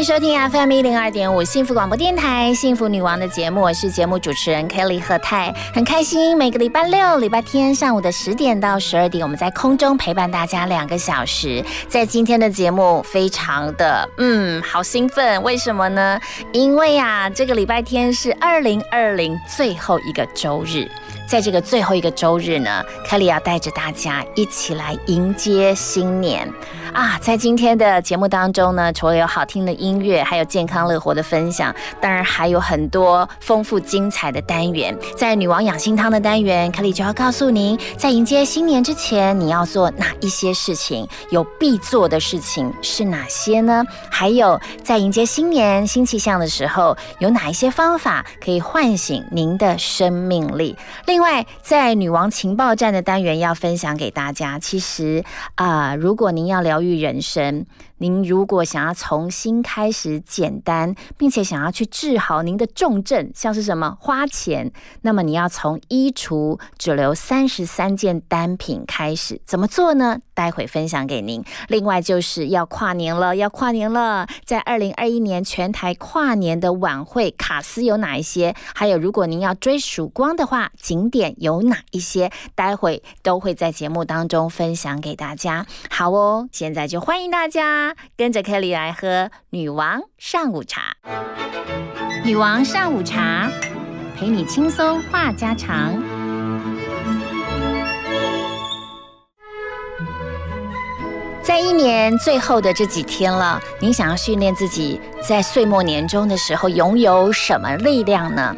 迎收听 FM 一零二点五幸福广播电台幸福女王的节目，我是节目主持人 Kelly 贺泰，很开心每个礼拜六、礼拜天上午的十点到十二点，我们在空中陪伴大家两个小时。在今天的节目，非常的嗯，好兴奋，为什么呢？因为呀，这个礼拜天是二零二零最后一个周日。在这个最后一个周日呢，凯莉要带着大家一起来迎接新年啊！在今天的节目当中呢，除了有好听的音乐，还有健康乐活的分享，当然还有很多丰富精彩的单元。在女王养心汤的单元，凯莉就要告诉您，在迎接新年之前，你要做哪一些事情？有必做的事情是哪些呢？还有在迎接新年新气象的时候，有哪一些方法可以唤醒您的生命力？另外，在女王情报站的单元要分享给大家。其实啊，如果您要了疗愈人生。您如果想要重新开始简单，并且想要去治好您的重症，像是什么花钱，那么你要从衣橱只留三十三件单品开始，怎么做呢？待会分享给您。另外就是要跨年了，要跨年了，在二零二一年全台跨年的晚会卡司有哪一些？还有如果您要追曙光的话，景点有哪一些？待会都会在节目当中分享给大家。好哦，现在就欢迎大家。跟着 Kelly 来喝女王上午茶，女王上午茶陪你轻松话家常。在一年最后的这几天了，您想要训练自己在岁末年终的时候拥有什么力量呢？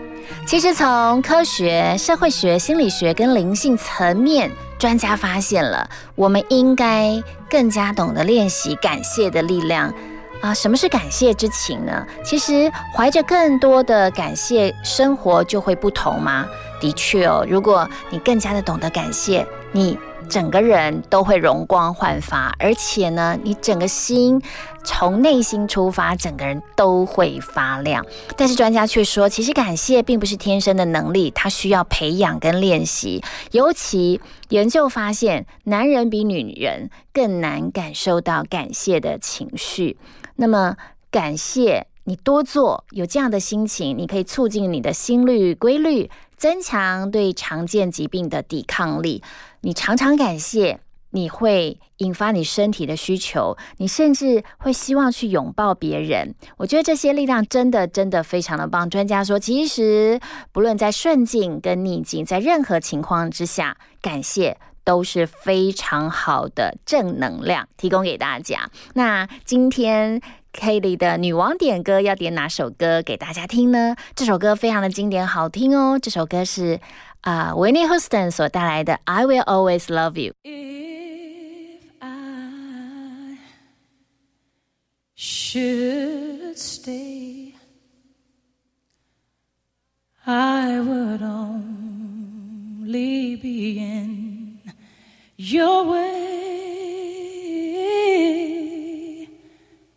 其实从科学、社会学、心理学跟灵性层面。专家发现了，我们应该更加懂得练习感谢的力量啊！什么是感谢之情呢？其实怀着更多的感谢，生活就会不同吗？的确哦，如果你更加的懂得感谢，你。整个人都会容光焕发，而且呢，你整个心从内心出发，整个人都会发亮。但是专家却说，其实感谢并不是天生的能力，它需要培养跟练习。尤其研究发现，男人比女人更难感受到感谢的情绪。那么，感谢你多做，有这样的心情，你可以促进你的心率规律。增强对常见疾病的抵抗力。你常常感谢，你会引发你身体的需求，你甚至会希望去拥抱别人。我觉得这些力量真的真的非常的棒。专家说，其实不论在顺境跟逆境，在任何情况之下，感谢都是非常好的正能量，提供给大家。那今天。Kelly 的女王点歌要点哪首歌给大家听呢？这首歌非常的经典，好听哦。这首歌是啊，Whitney Houston 所带来的《I Will Always Love You》。If I should stay, I would only be in your way.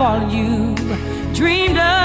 All you dreamed of.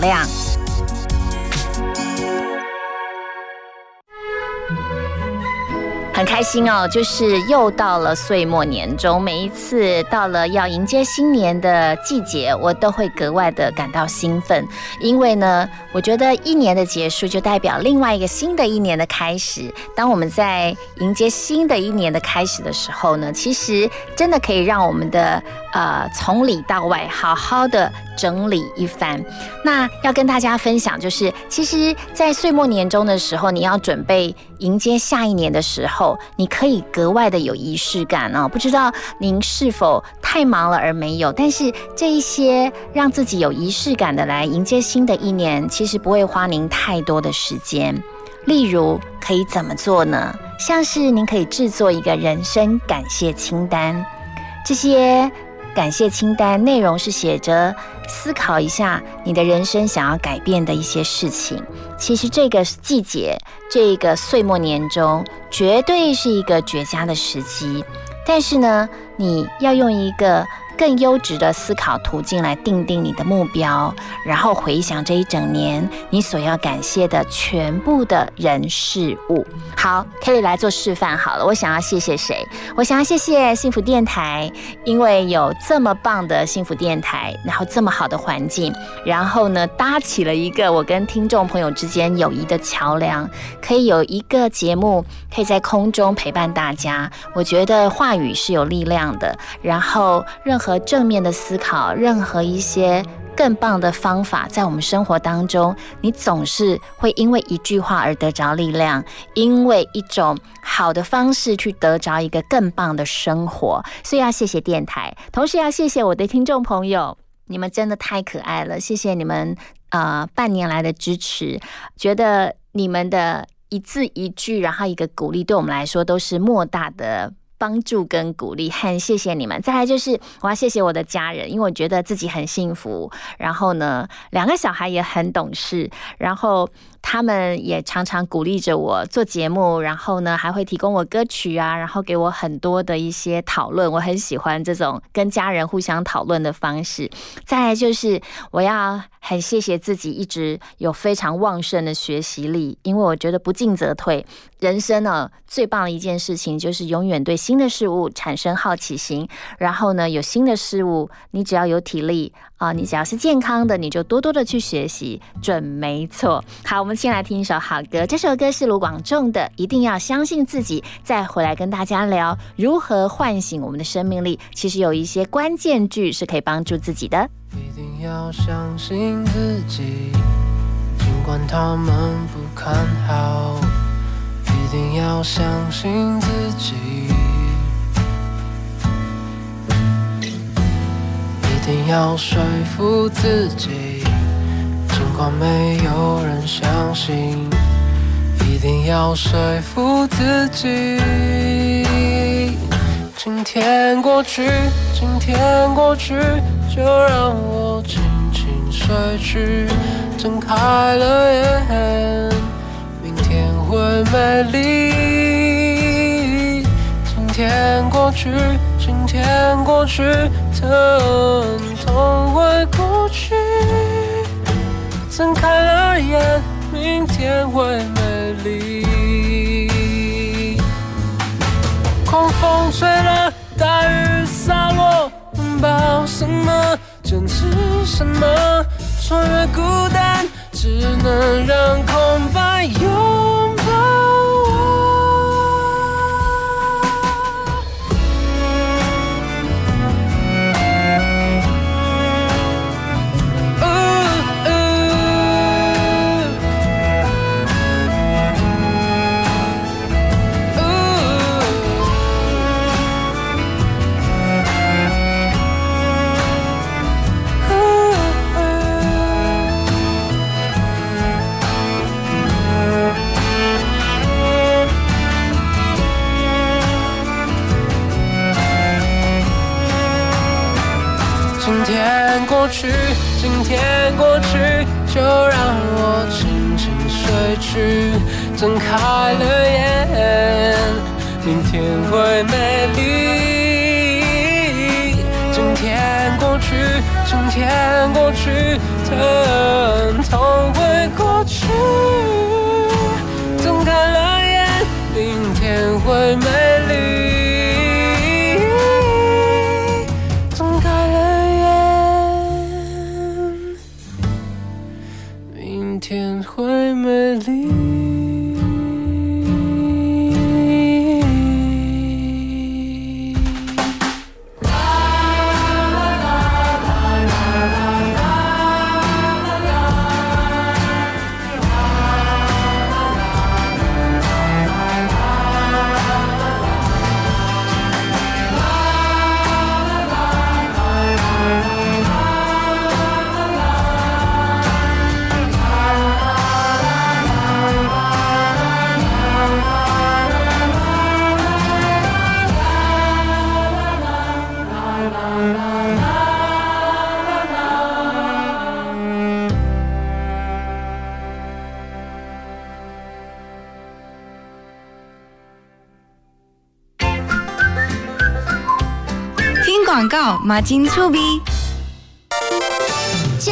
能量。很开心哦，就是又到了岁末年终，每一次到了要迎接新年的季节，我都会格外的感到兴奋，因为呢，我觉得一年的结束就代表另外一个新的一年的开始。当我们在迎接新的一年的开始的时候呢，其实真的可以让我们的呃从里到外好好的整理一番。那要跟大家分享，就是其实，在岁末年终的时候，你要准备迎接下一年的时候，你可以格外的有仪式感哦。不知道您是否太忙了而没有？但是这一些让自己有仪式感的来迎接新的一年，其实不会花您太多的时间。例如，可以怎么做呢？像是您可以制作一个人生感谢清单，这些感谢清单内容是写着思考一下你的人生想要改变的一些事情。其实这个季节，这个岁末年终，绝对是一个绝佳的时机。但是呢，你要用一个更优质的思考途径来定定你的目标，然后回想这一整年你所要感谢的全部的人事物。好，Kelly 来做示范好了。我想要谢谢谁？我想要谢谢幸福电台，因为有这么棒的幸福电台，然后这么好的环境，然后呢搭起了一个我跟听众朋友之间友谊的桥梁，可以有一个节目可以在空中陪伴大家。我觉得话语是有力量的，然后任何和正面的思考，任何一些。更棒的方法，在我们生活当中，你总是会因为一句话而得着力量，因为一种好的方式去得着一个更棒的生活。所以要谢谢电台，同时要谢谢我的听众朋友。你们真的太可爱了，谢谢你们呃半年来的支持，觉得你们的一字一句，然后一个鼓励，对我们来说都是莫大的。帮助跟鼓励，很谢谢你们。再来就是我要谢谢我的家人，因为我觉得自己很幸福。然后呢，两个小孩也很懂事，然后他们也常常鼓励着我做节目，然后呢还会提供我歌曲啊，然后给我很多的一些讨论。我很喜欢这种跟家人互相讨论的方式。再来就是我要很谢谢自己一直有非常旺盛的学习力，因为我觉得不进则退。人生呢最棒的一件事情就是永远对新的事物产生好奇心，然后呢有新的事物，你只要有体力啊，你只要是健康的，你就多多的去学习，准没错。好，我们先来听一首好歌，这首歌是卢广仲的《一定要相信自己》，再回来跟大家聊如何唤醒我们的生命力。其实有一些关键句是可以帮助自己的。一定要相信自己，尽管他们不看好。一定要相信自己，一定要说服自己，尽管没有人相信。一定要说服自己，今天过去，今天过去，就让我轻轻睡去，睁开了眼。明天会美丽。天过去，今天过去，疼痛会过去。睁开了眼，明天会美丽。狂风吹了，大雨洒落，拥抱什么？坚持什么？穿越孤单，只能让空白有。去。睁开了眼，明天会美丽。今天过去，今天过去，疼痛告马金粗逼。现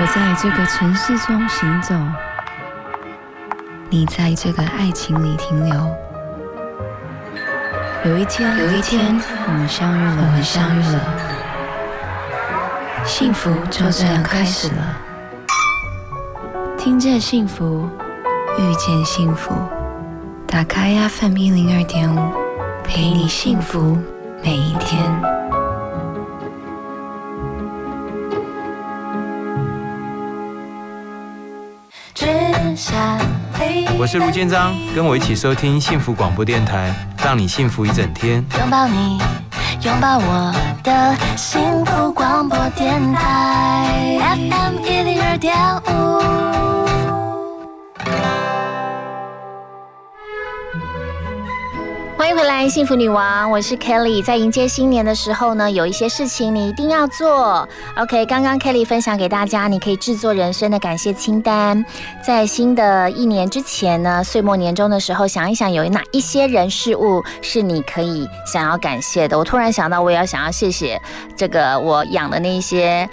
我在这个城市中行走，你在这个爱情里停留。有一天，有一天，我们相遇了，我们相遇了。幸福就这样开始了。听见幸福，遇见幸福。打开 FM 一零二点五，陪你幸福每一天。我是卢建章，跟我一起收听幸福广播电台，让你幸福一整天。拥抱你，拥抱我的幸福广播电台，FM 一零二点五。欢迎回来，幸福女王，我是 Kelly。在迎接新年的时候呢，有一些事情你一定要做。OK，刚刚 Kelly 分享给大家，你可以制作人生的感谢清单。在新的一年之前呢，岁末年终的时候，想一想有哪一些人事物是你可以想要感谢的。我突然想到，我也要想要谢谢这个我养的那些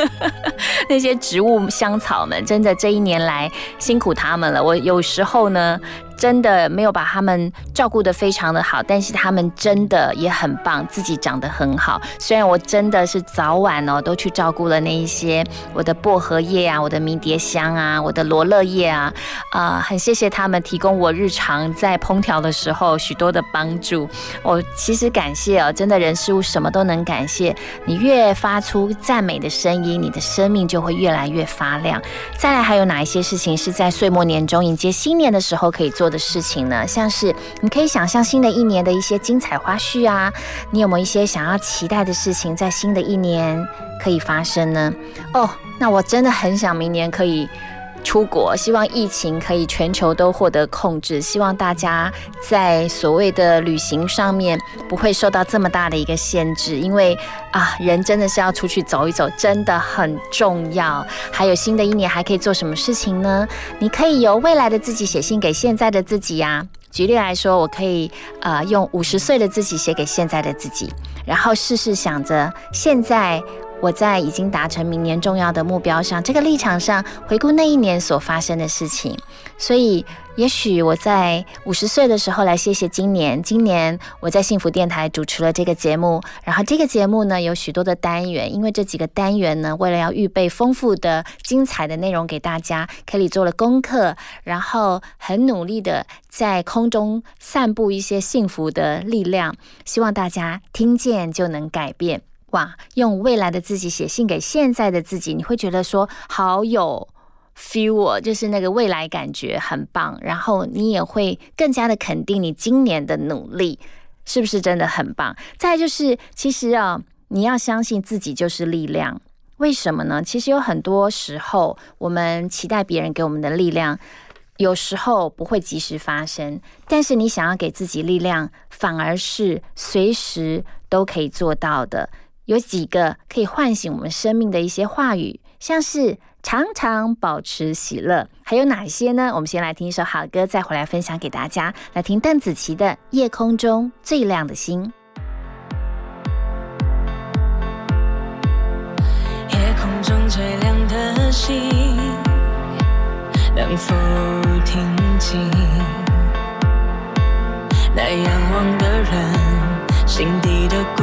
那些植物香草们，真的这一年来辛苦他们了。我有时候呢。真的没有把他们照顾得非常的好，但是他们真的也很棒，自己长得很好。虽然我真的是早晚哦都去照顾了那一些我的薄荷叶啊、我的迷迭香啊、我的罗勒叶啊，啊，很谢谢他们提供我日常在烹调的时候许多的帮助。我其实感谢哦，真的人事物什么都能感谢。你越发出赞美的声音，你的生命就会越来越发亮。再来还有哪一些事情是在岁末年中迎接新年的时候可以做？的事情呢，像是你可以想象新的一年的一些精彩花絮啊，你有没有一些想要期待的事情在新的一年可以发生呢？哦，那我真的很想明年可以。出国，希望疫情可以全球都获得控制。希望大家在所谓的旅行上面不会受到这么大的一个限制，因为啊，人真的是要出去走一走，真的很重要。还有新的一年还可以做什么事情呢？你可以由未来的自己写信给现在的自己呀。举例来说，我可以呃用五十岁的自己写给现在的自己，然后试试想着现在。我在已经达成明年重要的目标上，这个立场上回顾那一年所发生的事情，所以也许我在五十岁的时候来谢谢今年。今年我在幸福电台主持了这个节目，然后这个节目呢有许多的单元，因为这几个单元呢，为了要预备丰富的、精彩的内容给大家可以做了功课，然后很努力的在空中散布一些幸福的力量，希望大家听见就能改变。哇！用未来的自己写信给现在的自己，你会觉得说好有 feel，就是那个未来感觉很棒。然后你也会更加的肯定你今年的努力，是不是真的很棒？再就是，其实啊，你要相信自己就是力量。为什么呢？其实有很多时候，我们期待别人给我们的力量，有时候不会及时发生。但是你想要给自己力量，反而是随时都可以做到的。有几个可以唤醒我们生命的一些话语，像是常常保持喜乐，还有哪些呢？我们先来听一首好歌，再回来分享给大家。来听邓紫棋的《夜空中最亮的星》。夜空中最亮的星，能否听清那仰望的人心底的孤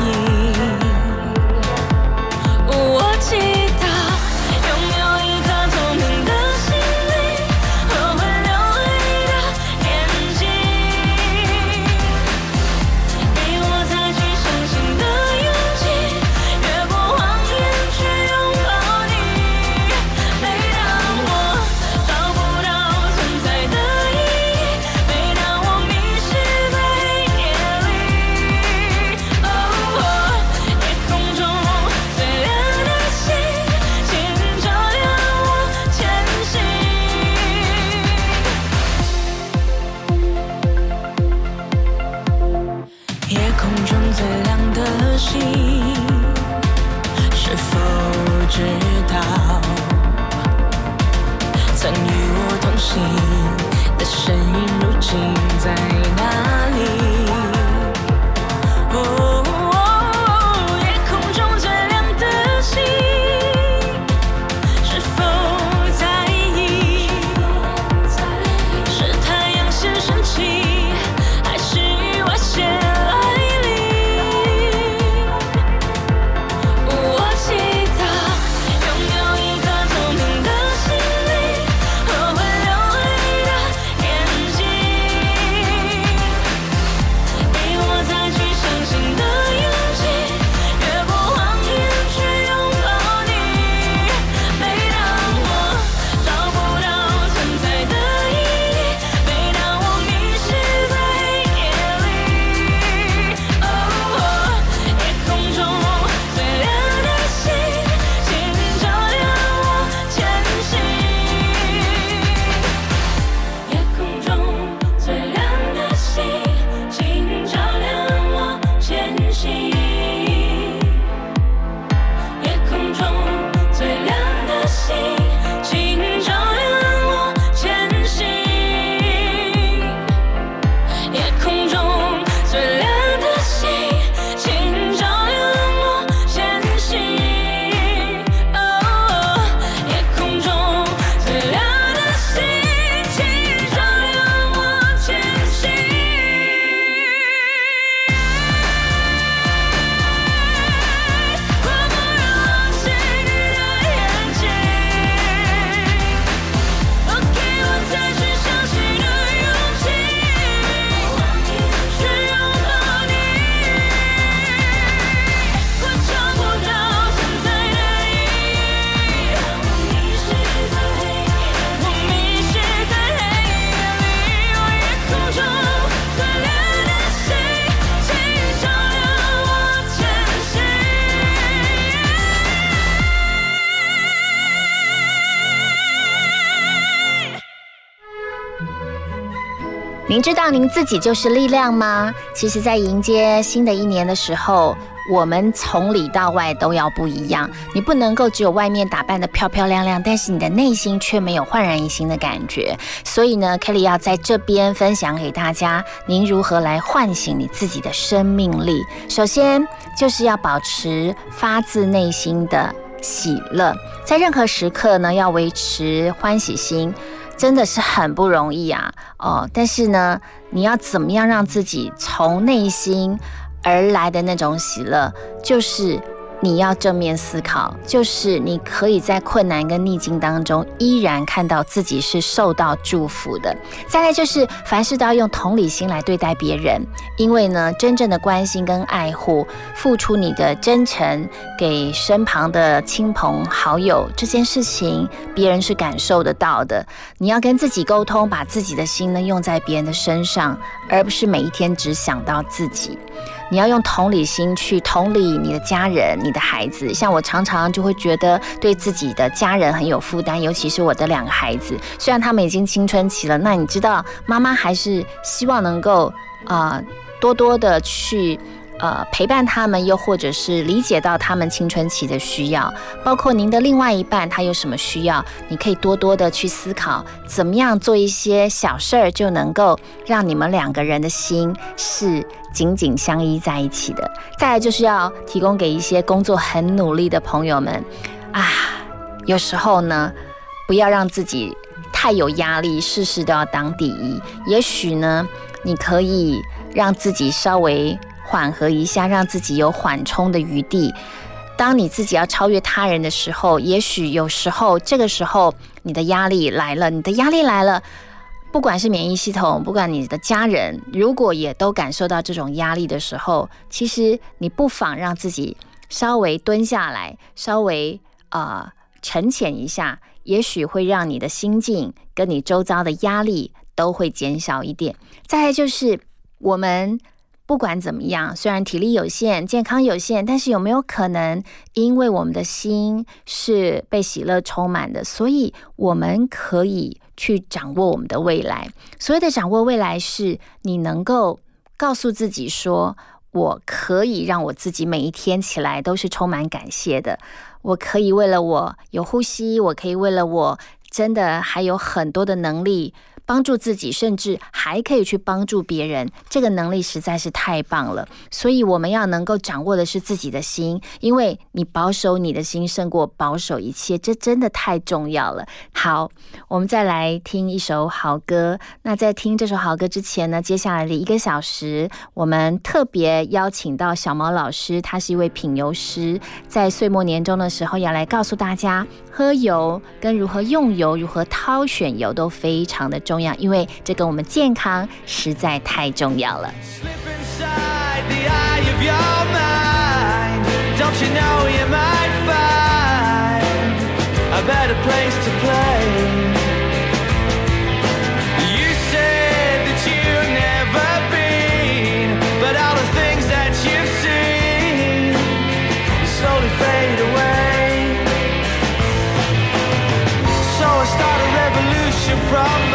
知道您自己就是力量吗？其实，在迎接新的一年的时候，我们从里到外都要不一样。你不能够只有外面打扮的漂漂亮亮，但是你的内心却没有焕然一新的感觉。所以呢，Kelly 要在这边分享给大家，您如何来唤醒你自己的生命力。首先，就是要保持发自内心的喜乐，在任何时刻呢，要维持欢喜心。真的是很不容易啊，哦，但是呢，你要怎么样让自己从内心而来的那种喜乐，就是。你要正面思考，就是你可以在困难跟逆境当中，依然看到自己是受到祝福的。再来就是，凡事都要用同理心来对待别人，因为呢，真正的关心跟爱护，付出你的真诚给身旁的亲朋好友，这件事情别人是感受得到的。你要跟自己沟通，把自己的心呢用在别人的身上，而不是每一天只想到自己。你要用同理心去同理你的家人、你的孩子。像我常常就会觉得对自己的家人很有负担，尤其是我的两个孩子。虽然他们已经青春期了，那你知道，妈妈还是希望能够啊多多的去。呃，陪伴他们，又或者是理解到他们青春期的需要，包括您的另外一半他有什么需要，你可以多多的去思考，怎么样做一些小事儿，就能够让你们两个人的心是紧紧相依在一起的。再来就是要提供给一些工作很努力的朋友们啊，有时候呢，不要让自己太有压力，事事都要当第一。也许呢，你可以让自己稍微。缓和一下，让自己有缓冲的余地。当你自己要超越他人的时候，也许有时候这个时候你的压力来了，你的压力来了，不管是免疫系统，不管你的家人，如果也都感受到这种压力的时候，其实你不妨让自己稍微蹲下来，稍微呃沉潜一下，也许会让你的心境跟你周遭的压力都会减少一点。再来就是我们。不管怎么样，虽然体力有限、健康有限，但是有没有可能，因为我们的心是被喜乐充满的，所以我们可以去掌握我们的未来。所谓的掌握未来，是你能够告诉自己说：“我可以让我自己每一天起来都是充满感谢的。我可以为了我有呼吸，我可以为了我真的还有很多的能力。”帮助自己，甚至还可以去帮助别人，这个能力实在是太棒了。所以我们要能够掌握的是自己的心，因为你保守你的心胜过保守一切，这真的太重要了。好，我们再来听一首好歌。那在听这首好歌之前呢，接下来的一个小时，我们特别邀请到小毛老师，他是一位品油师，在岁末年终的时候要来告诉大家，喝油跟如何用油、如何挑选油都非常的。重要，因为这跟我们健康实在太重要了。From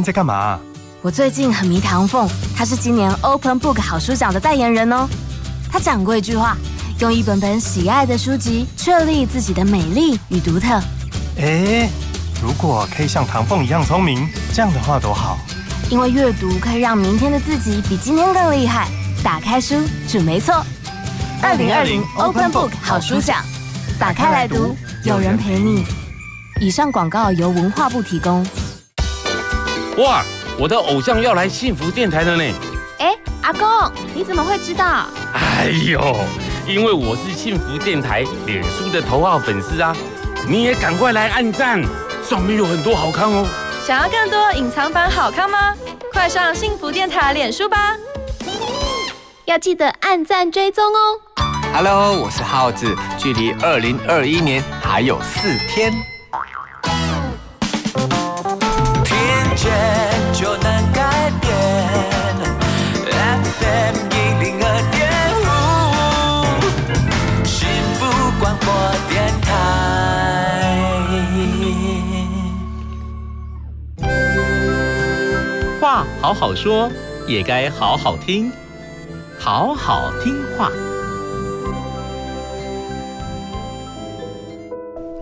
近在干嘛？我最近很迷唐凤，他是今年 Open Book 好书奖的代言人哦。他讲过一句话：用一本本喜爱的书籍，确立自己的美丽与独特。哎，如果可以像唐凤一样聪明，这样的话多好。因为阅读可以让明天的自己比今天更厉害。打开书准没错。二零二零 Open Book 好书奖，打开来读，有人陪你。以上广告由文化部提供。哇，我的偶像要来幸福电台了呢！哎，阿公，你怎么会知道？哎呦，因为我是幸福电台脸书的头号粉丝啊！你也赶快来按赞，上面有很多好看哦。想要更多隐藏版好看吗？快上幸福电台脸书吧！要记得按赞追踪哦。Hello，我是耗子，距离二零二一年还有四天。见就能改变，FM 一零二点五，幸福广播电台。话好好说，也该好好听。好好听话。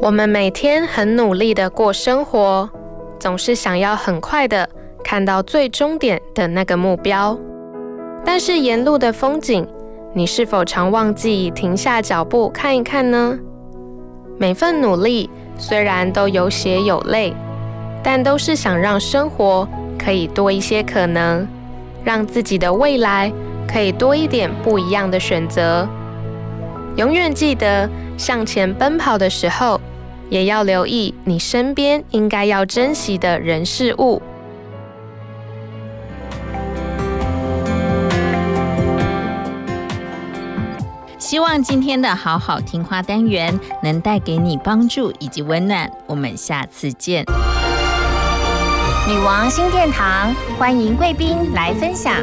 我们每天很努力的过生活，总是想要很快的看到最终点的那个目标。但是沿路的风景，你是否常忘记停下脚步看一看呢？每份努力虽然都有血有泪，但都是想让生活可以多一些可能，让自己的未来。可以多一点不一样的选择。永远记得向前奔跑的时候，也要留意你身边应该要珍惜的人事物。希望今天的好好听话单元能带给你帮助以及温暖。我们下次见。女王新殿堂，欢迎贵宾来分享。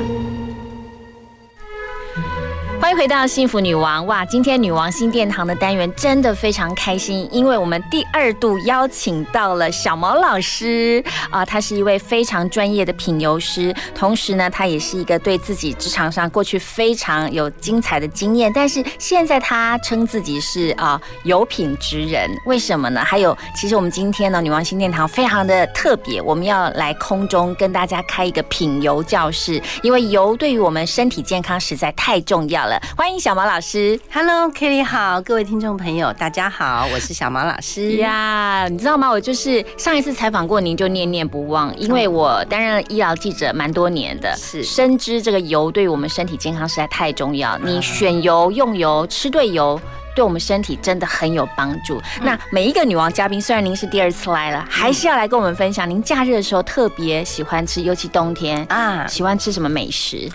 欢迎回到幸福女王哇！今天女王新殿堂的单元真的非常开心，因为我们第二度邀请到了小毛老师啊，他是一位非常专业的品油师，同时呢，他也是一个对自己职场上过去非常有精彩的经验，但是现在他称自己是啊有品职人，为什么呢？还有，其实我们今天呢，女王新殿堂非常的特别，我们要来空中跟大家开一个品油教室，因为油对于我们身体健康实在太重要了。欢迎小毛老师，Hello，Kelly 好，各位听众朋友，大家好，我是小毛老师呀。你知道吗？我就是上一次采访过您就念念不忘，因为我担任医疗记者蛮多年的，是深知这个油对于我们身体健康实在太重要。你选油、用油、吃对油，对我们身体真的很有帮助。那每一个女王嘉宾，虽然您是第二次来了，还是要来跟我们分享，您假日的时候特别喜欢吃，尤其冬天啊，喜欢吃什么美食？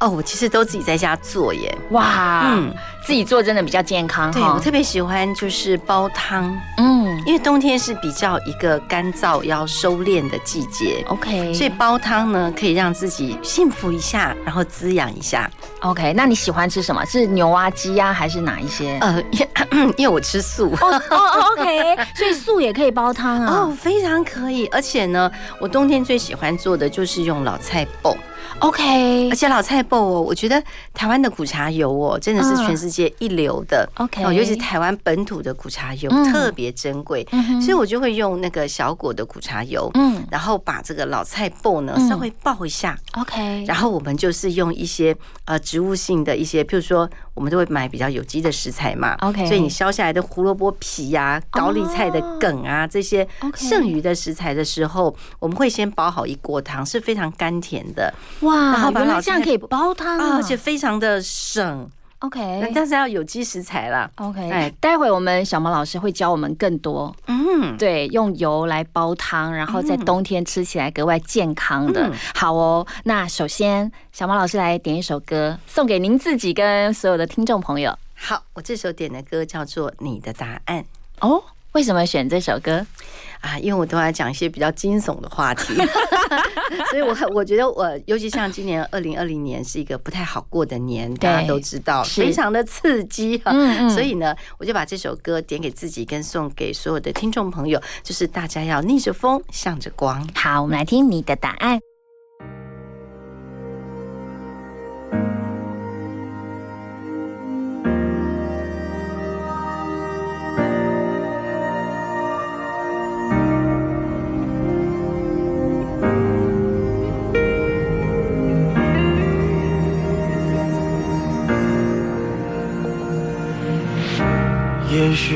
哦，我其实都自己在家做耶。哇，嗯，自己做真的比较健康。对我特别喜欢就是煲汤，嗯，因为冬天是比较一个干燥要收敛的季节。OK，所以煲汤呢可以让自己幸福一下，然后滋养一下。OK，那你喜欢吃什么？是牛啊、鸡呀，还是哪一些？呃，因为我吃素。哦哦，OK，所以素也可以煲汤啊。哦，非常可以。而且呢，我冬天最喜欢做的就是用老菜脯。OK，而且老菜爆哦，我觉得台湾的苦茶油哦，真的是全世界一流的。OK，尤其台湾本土的苦茶油特别珍贵，所以我就会用那个小果的苦茶油，嗯，然后把这个老菜爆呢稍微爆一下，OK，然后我们就是用一些呃植物性的一些，譬如说我们都会买比较有机的食材嘛，OK，所以你削下来的胡萝卜皮呀、高丽菜的梗啊这些剩余的食材的时候，我们会先煲好一锅汤，是非常甘甜的。哇，然后原来这样可以煲汤啊，而且非常的省。OK，但是要有机食材啦。OK，哎，待会我们小毛老师会教我们更多。嗯，对，用油来煲汤，然后在冬天吃起来格外健康的。好哦，那首先小毛老师来点一首歌，送给您自己跟所有的听众朋友。好，我这首点的歌叫做《你的答案》。哦，为什么选这首歌？啊，因为我都要讲一些比较惊悚的话题，所以我我觉得我尤其像今年二零二零年是一个不太好过的年，大家都知道，非常的刺激哈。所以呢，我就把这首歌点给自己，跟送给所有的听众朋友，就是大家要逆着风，向着光。好，我们来听你的答案。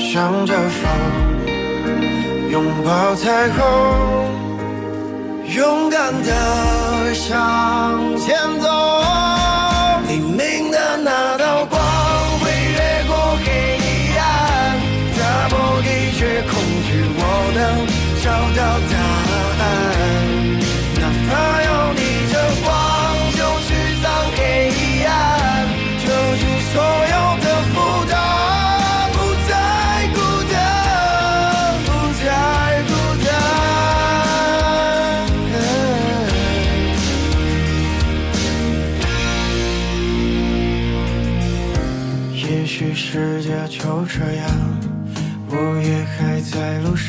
向着风，拥抱彩虹，勇敢的向前走。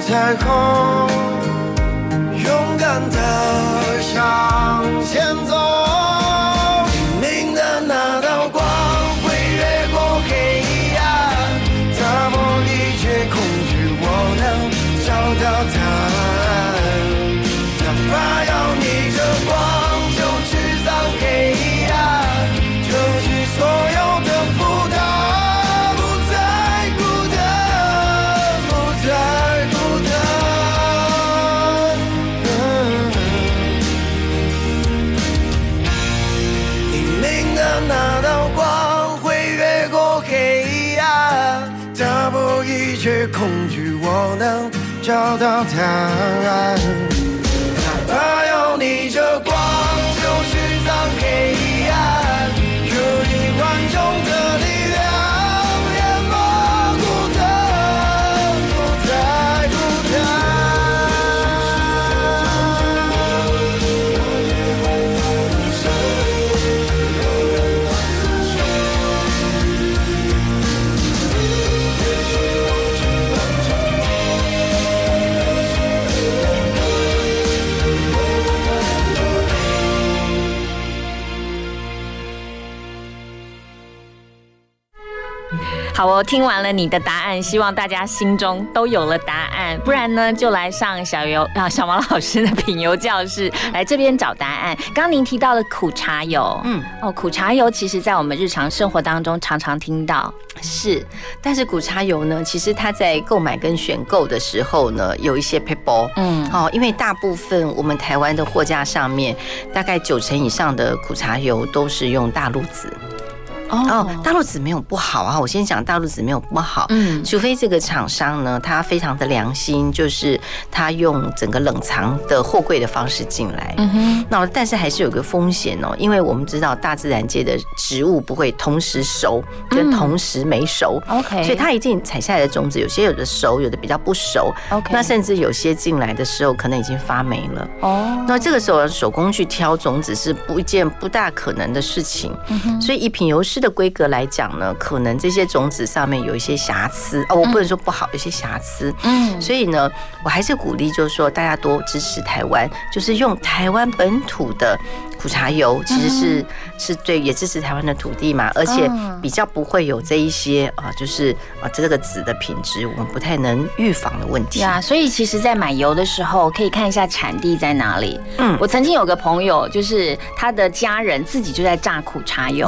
彩虹，勇敢的向前走。找到答好哦，听完了你的答案，希望大家心中都有了答案。不然呢，就来上小游啊小毛老师的品油教室，来这边找答案。刚刚您提到了苦茶油，嗯，哦，苦茶油其实在我们日常生活当中常常听到，是。但是苦茶油呢，其实它在购买跟选购的时候呢，有一些 people，嗯，哦，因为大部分我们台湾的货架上面，大概九成以上的苦茶油都是用大陆籽。哦，大陆籽没有不好啊，我先讲大陆籽没有不好，嗯，除非这个厂商呢，他非常的良心，就是他用整个冷藏的货柜的方式进来，嗯哼，那但是还是有个风险哦，因为我们知道大自然界的植物不会同时熟跟同时没熟，OK，所以它一定采下来的种子，有些有的熟，有的比较不熟，OK，那甚至有些进来的时候可能已经发霉了，哦，那这个时候手工去挑种子是不一件不大可能的事情，嗯所以一品油是。吃的规格来讲呢，可能这些种子上面有一些瑕疵哦，我不能说不好，有些瑕疵。嗯，所以呢，我还是鼓励，就是说大家多支持台湾，就是用台湾本土的。苦茶油其实是是对，也支持台湾的土地嘛，而且比较不会有这一些啊，就是啊这个籽的品质我们不太能预防的问题。对啊，所以其实，在买油的时候可以看一下产地在哪里。嗯，我曾经有个朋友，就是他的家人自己就在榨苦茶油，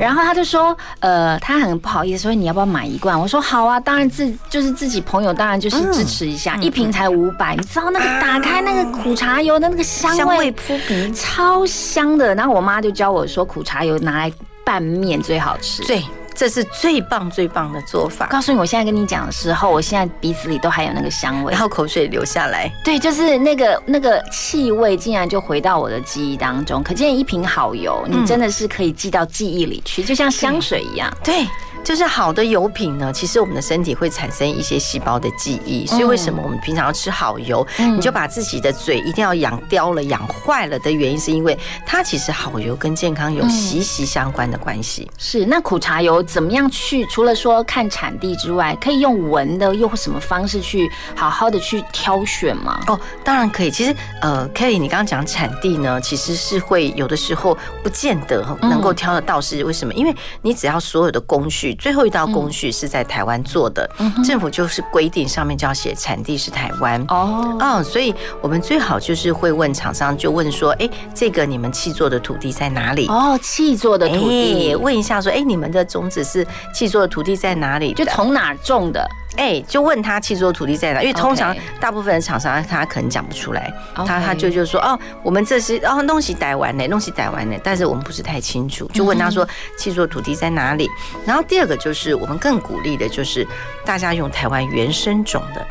然后他就说，呃，他很不好意思说你要不要买一罐？我说好啊，当然自就是自己朋友，当然就是支持一下，一瓶才五百，你知道那个打开那个苦茶油的那个香味扑鼻，超。香的，然后我妈就教我说，苦茶油拿来拌面最好吃。对，这是最棒最棒的做法。告诉你，我现在跟你讲的时候，我现在鼻子里都还有那个香味，然后口水流下来。对，就是那个那个气味，竟然就回到我的记忆当中。可见一瓶好油，你真的是可以记到记忆里去，就像香水一样。对。就是好的油品呢，其实我们的身体会产生一些细胞的记忆，所以为什么我们平常要吃好油？你就把自己的嘴一定要养刁了、养坏了的原因，是因为它其实好油跟健康有息息相关的关系。是那苦茶油怎么样去？除了说看产地之外，可以用闻的，又什么方式去好好的去挑选吗？哦，当然可以。其实呃，Kelly，你刚刚讲产地呢，其实是会有的时候不见得能够挑得到，是为什么？因为你只要所有的工序。最后一道工序是在台湾做的，政府就是规定上面就要写产地是台湾哦，嗯，所以我们最好就是会问厂商，就问说，哎，这个你们气做的土地在哪里？哦，气做的土地，问一下说，哎，你们的种子是气做的土地在哪里？就从哪种的？哎，就问他气作土地在哪？因为通常大部分的厂商他可能讲不出来，他他就就说哦，我们这是哦弄起逮完呢，弄起逮完呢，但是我们不是太清楚，就问他说气作土地在哪里？然后第二个就是我们更鼓励的就是大家用台湾原生种的。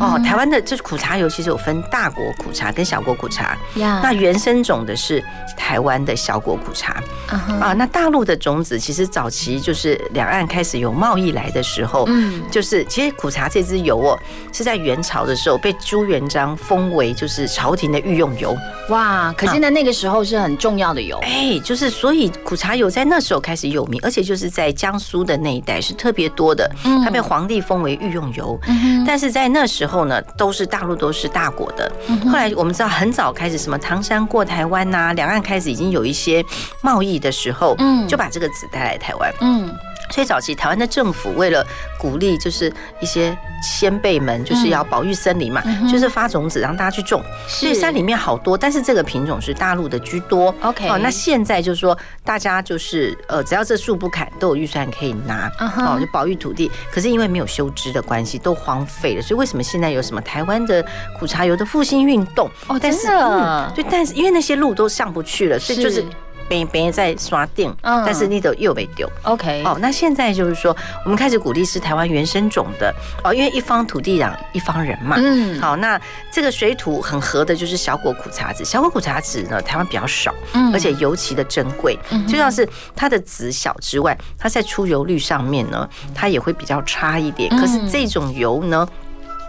哦，台湾的这苦茶油其实有分大国苦茶跟小国苦茶，那原生种的是台湾的小国苦茶。啊，那大陆的种子其实早期就是两岸开始有贸易来的时候，嗯，就是其实。苦茶这支油哦，是在元朝的时候被朱元璋封为就是朝廷的御用油。哇，可见在那个时候是很重要的油。哎，就是所以苦茶油在那时候开始有名，而且就是在江苏的那一带是特别多的。嗯，它被皇帝封为御用油。嗯但是在那时候呢，都是大陆都是大国的。后来我们知道很早开始什么唐山过台湾呐，两岸开始已经有一些贸易的时候，嗯，就把这个纸带来台湾。嗯。所以早期台湾的政府为了鼓励，就是一些先辈们就是要保育森林嘛，就是发种子让大家去种。所以山里面好多，但是这个品种是大陆的居多。OK，哦，那现在就是说大家就是呃，只要这树不砍，都有预算可以拿哦，就保育土地。可是因为没有修枝的关系，都荒废了。所以为什么现在有什么台湾的苦茶油的复兴运动？哦，真的，对，但是因为那些路都上不去了，所以就是。别别人在刷电，但是你都又被丢。OK，哦，那现在就是说，我们开始鼓励是台湾原生种的哦，因为一方土地养一方人嘛。嗯，好，那这个水土很合的，就是小果苦茶籽。小果苦茶籽呢，台湾比较少，嗯，而且尤其的珍贵。就像是它的籽小之外，它在出油率上面呢，它也会比较差一点。可是这种油呢？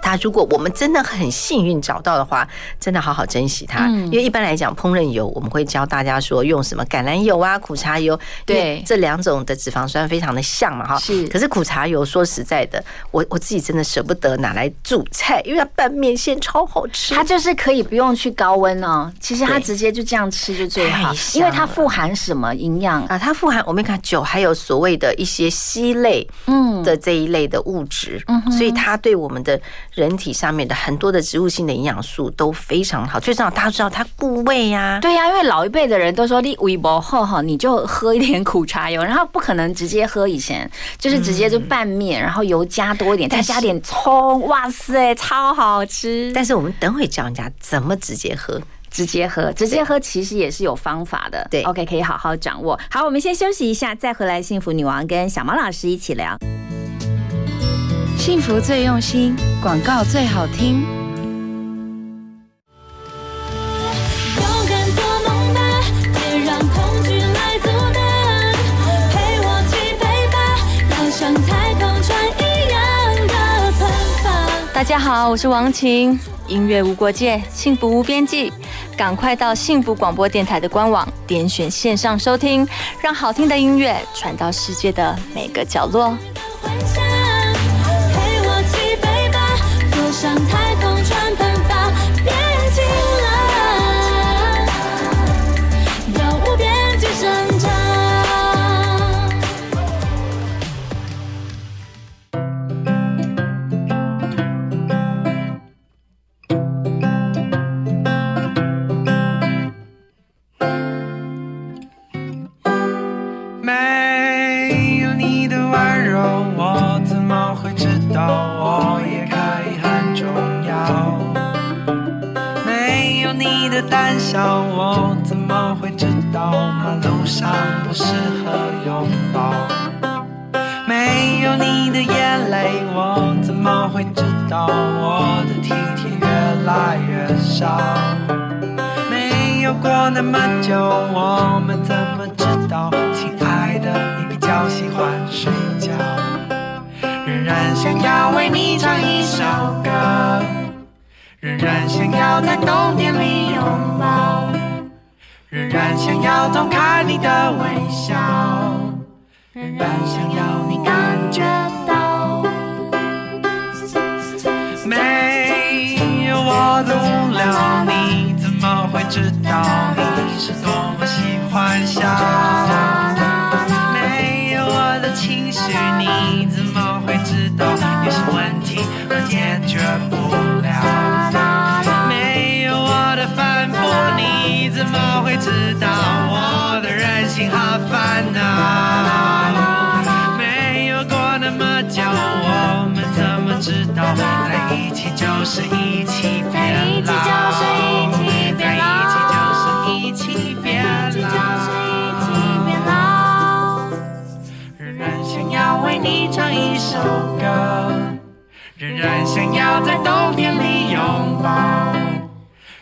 它如果我们真的很幸运找到的话，真的好好珍惜它。因为一般来讲，烹饪油我们会教大家说用什么橄榄油啊、苦茶油，对这两种的脂肪酸非常的像嘛，哈。是。可是苦茶油说实在的，我我自己真的舍不得拿来煮菜，因为它拌面线超好吃。它就是可以不用去高温哦，其实它直接就这样吃就最好，因为它富含什么营养啊？它富含我们看酒，还有所谓的一些烯类嗯的这一类的物质，嗯，所以它对我们的。人体上面的很多的植物性的营养素都非常好，最重要大家知道它固胃呀。对呀，因为老一辈的人都说你胃不好哈，你就喝一点苦茶油，然后不可能直接喝，以前就是直接就拌面，然后油加多一点，再加点葱，哇塞，超好吃。但是我们等会教人家怎么直接喝，直接喝，直接喝其实也是有方法的。对，OK，可以好好掌握。好，我们先休息一下，再回来。幸福女王跟小毛老师一起聊。幸福最用心，广告最好听。做梦吧，别让恐惧来阻挡。陪我起飞吧，要像太空船一样的。大家好，我是王晴。音乐无国界，幸福无边际，赶快到幸福广播电台的官网点选线上收听，让好听的音乐传到世界的每个角落。要在冬天里拥抱，仍然想要偷看你的微笑，仍然想要你感觉。知道我的任性和烦恼？没有过那么久，我们怎么知道在一起就是一起变老？在一起就是一起变老。仍然想要为你唱一首歌，仍然想要在冬天里拥抱，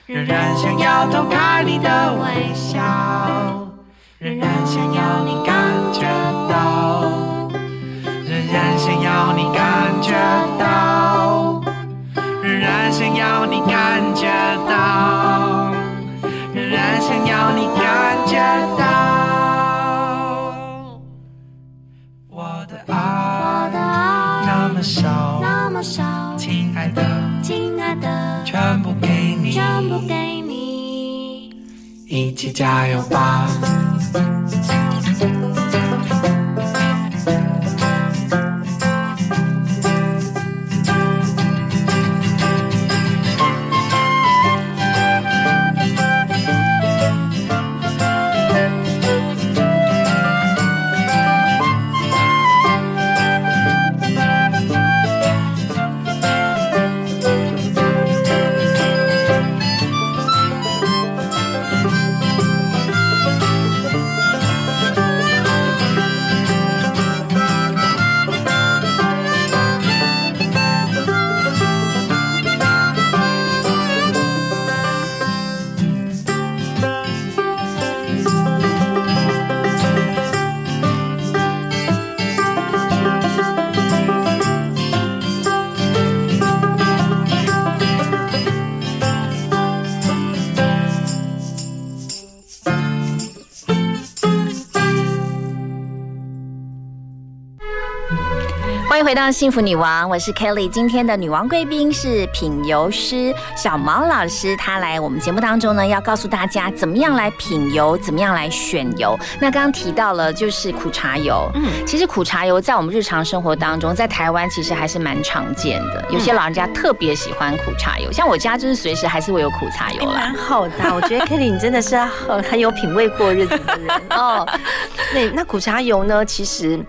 仍然想要偷看你的微笑，仍然想要你感觉到。仍然想要你感觉到，仍然想要你感觉到，仍然想要你感觉到，我的爱那么少，那么少，亲爱的，全部给你。一起加油吧！回到幸福女王，我是 Kelly。今天的女王贵宾是品油师小毛老师，她来我们节目当中呢，要告诉大家怎么样来品油，怎么样来选油。那刚刚提到了就是苦茶油，嗯，其实苦茶油在我们日常生活当中，在台湾其实还是蛮常见的。有些老人家特别喜欢苦茶油，像我家就是随时还是会有苦茶油啦。蛮好的，我觉得 Kelly 你真的是很很有品味过日子的人 哦。对，那苦茶油呢，其实。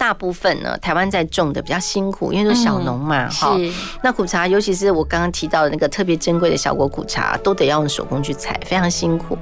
大部分呢，台湾在种的比较辛苦，因为都是小农嘛，哈、是那苦茶，尤其是我刚刚提到的那个特别珍贵的小果苦茶，都得要用手工去采，非常辛苦。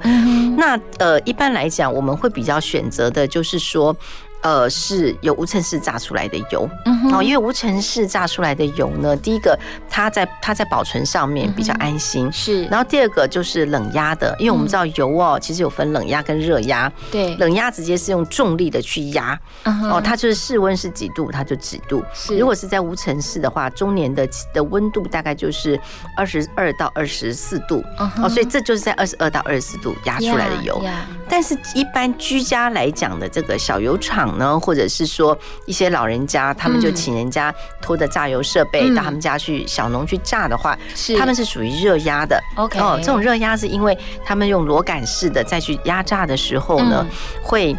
那呃，一般来讲，我们会比较选择的就是说。呃，是由无尘室榨出来的油，哦，因为无尘室榨出来的油呢，第一个它在它在保存上面比较安心，是。然后第二个就是冷压的，因为我们知道油哦，其实有分冷压跟热压，对，冷压直接是用重力的去压，哦，它就是室温是几度，它就几度。是。如果是在无尘室的话，中年的的温度大概就是二十二到二十四度，哦，所以这就是在二十二到二十四度压出来的油。但是一般居家来讲的这个小油厂呢，或者是说一些老人家，他们就请人家拖着榨油设备到他们家去小农去榨的话，是他们是属于热压的。OK 哦，这种热压是因为他们用螺杆式的再去压榨的时候呢，会。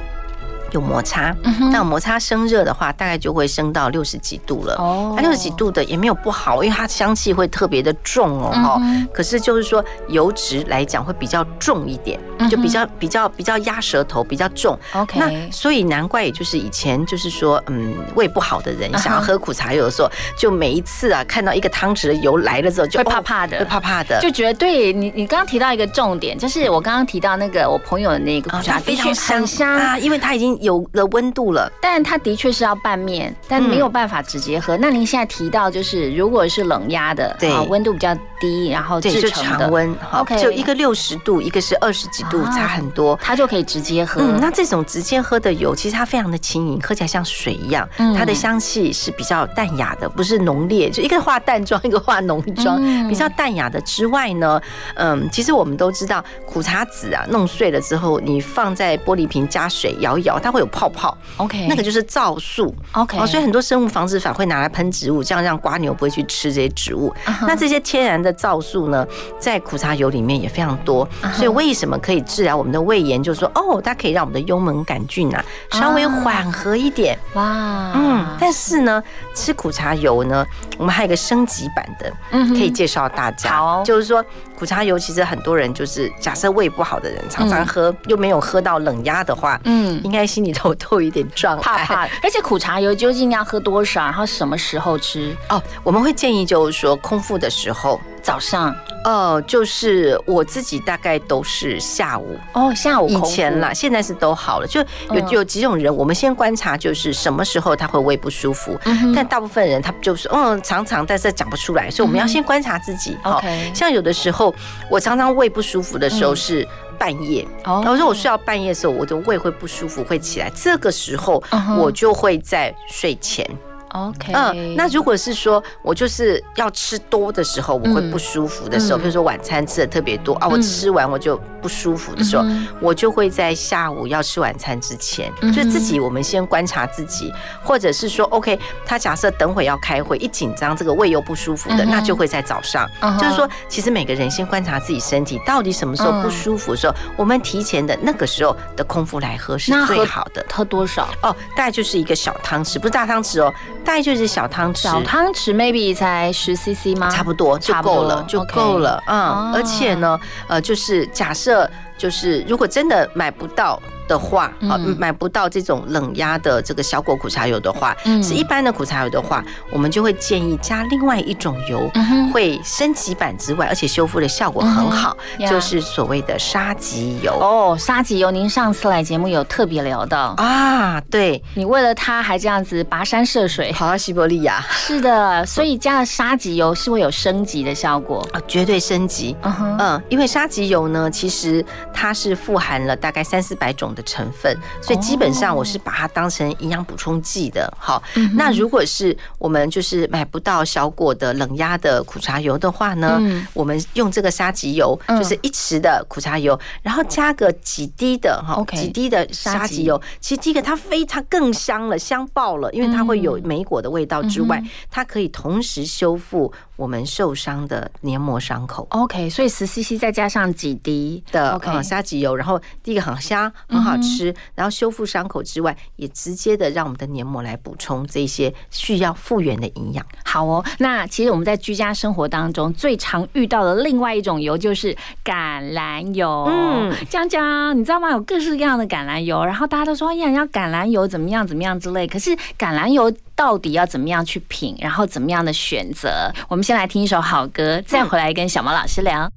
有摩擦，那有摩擦生热的话，大概就会升到六十几度了。哦。它六十几度的也没有不好，因为它香气会特别的重哦。哈、嗯可是就是说油脂来讲会比较重一点，就比较比较比较压舌头，比较重。嗯 OK 那所以难怪，也就是以前就是说，嗯，胃不好的人想要喝苦茶有的时候，就每一次啊看到一个汤匙的油来了之后，就会怕哦怕的。会怕怕的，就觉得对你，你刚刚提到一个重点，就是我刚刚提到那个我朋友的那个苦茶，啊非常香。啊，因为它已经有了温度了。但它的确是要拌面，但没有办法直接喝。那您现在提到就是，如果是冷压的，对啊温度比较低，然后对，就制成的常温好 OK 就一个六十度，一个是二十几度，啊差很多。它就可以直接喝。嗯，那这种直接喝的油，其实它非常的轻盈，喝起来像水一样。嗯它的香气是比较淡雅的，不是浓烈，就一个化淡妆，一个化浓妆，嗯比较淡雅的之外呢，嗯，其实我们都知道苦茶籽啊，弄碎了之后，你放在玻璃瓶加水摇一摇，它会有泡泡。OK，那个就是皂素。OK 哦，所以很多生物防治法会拿来喷植物，这样让瓜牛不会去吃这些植物。那这些天然的皂素呢，在苦茶油里面也非常多。啊所以为什么可以治疗我们的胃炎？就是说，哦，它可以让我们的幽门杆菌啊稍微缓和一点。哇，嗯，但是呢，吃苦茶油呢，我们还有一个升级版的，嗯可以介绍大家。好就是说苦茶油其实很多人就是假设胃不好的人，常常喝、又没有喝到冷压的话，嗯应该心里头都有一点障碍。怕怕，而且苦茶油究竟要喝多少，然后什么时候吃？哦，我们会建议就是说空腹的时候，早上呃，就是我自己大概都是下午。哦，下午以前啦，现在是都好了。就有嗯有几种人，我们先观察，就是什么时候他会胃不舒服。但大部分人他就是嗯常常，但是讲不出来，所以我们要先观察自己。嗯哦像有的时候我常常胃不舒服的时候嗯是半夜，哦然后如果睡到半夜的时候，我的胃会不舒服，会起来。这个时候我就会在睡前。OK，嗯，那如果是说我就是要吃多的时候，我会不舒服的时候，嗯。比如说晚餐吃的特别多啊，我吃完我就不舒服的时候嗯，我就会在下午要吃晚餐之前，就自己我们先观察自己，或者是说 OK，他假设等会要开会，一紧张这个胃又不舒服的，嗯那就会在早上。嗯，就是说其实每个人先观察自己身体到底什么时候不嗯舒服的时候，我们提前的那个时候的空腹来喝是最好的。喝多少？哦，大概就是一个小汤匙，不是大汤匙哦，大概就是小汤匙。小汤匙 maybe 才十 CC 吗？差不多就差不多够了，就够了。嗯，哦而且呢，呃，就是假设就是如果真的买不到。的话，啊、嗯买不到这种冷压的这个小果苦茶油的话，嗯。是一般的苦茶油的话，我们就会建议加另外一种油，嗯会升级版之外，而且修复的效果很好，嗯就是所谓的沙棘油。哦，沙棘油，您上次来节目有特别聊到。啊，对。你为了它还这样子跋山涉水，跑到西伯利亚，是的，所以加了沙棘油是会有升级的效果。啊，绝对升级。嗯哼，嗯，因为沙棘油呢，其实它是富含了大概三四百种的成分，所以基本上我是把它当成营养补充剂的。好，那如果是我们就是买不到小果的冷压的苦茶油的话呢，嗯。我们用这个沙棘油，嗯。就是一匙的苦茶油，然后加个几滴的哈几滴的沙棘。油。其实第一个它非它更香了，香爆了，因为它会有梅果的味道之外，它可以同时修复我们受伤的黏膜伤口。OK，所以十 CC 再加上几滴的 OK 呃沙棘油，然后第一个很香，很好吃，然后修复伤口之外，也直接的让我们的黏膜来补充这些需要复原的营养。好哦，那其实我们在居家生活当中最常遇到的另外一种油就是橄榄油。嗯江江，你知道吗？有各式各样的橄榄油，然后大家都说，哎呀，要橄榄油怎么样怎么样之类。可是橄榄油到底要怎么样去品，然后怎么样的选择？我们先来听一首好歌，再回来跟小毛老师聊。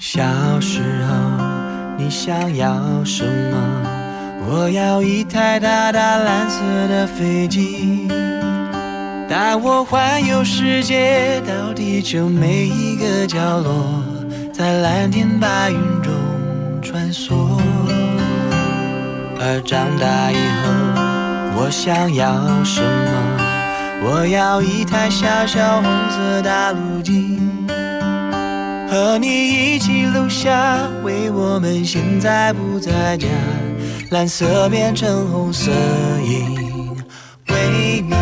小时候，你想要什么？我要一台大大蓝色的飞机，带我环游世界，到地球每一个角落，在蓝天白云中穿梭。而长大以后，我想要什么？我要一台小小红色大陆机。和你一起录下，为我们现在不在家，蓝色变成红色印，为你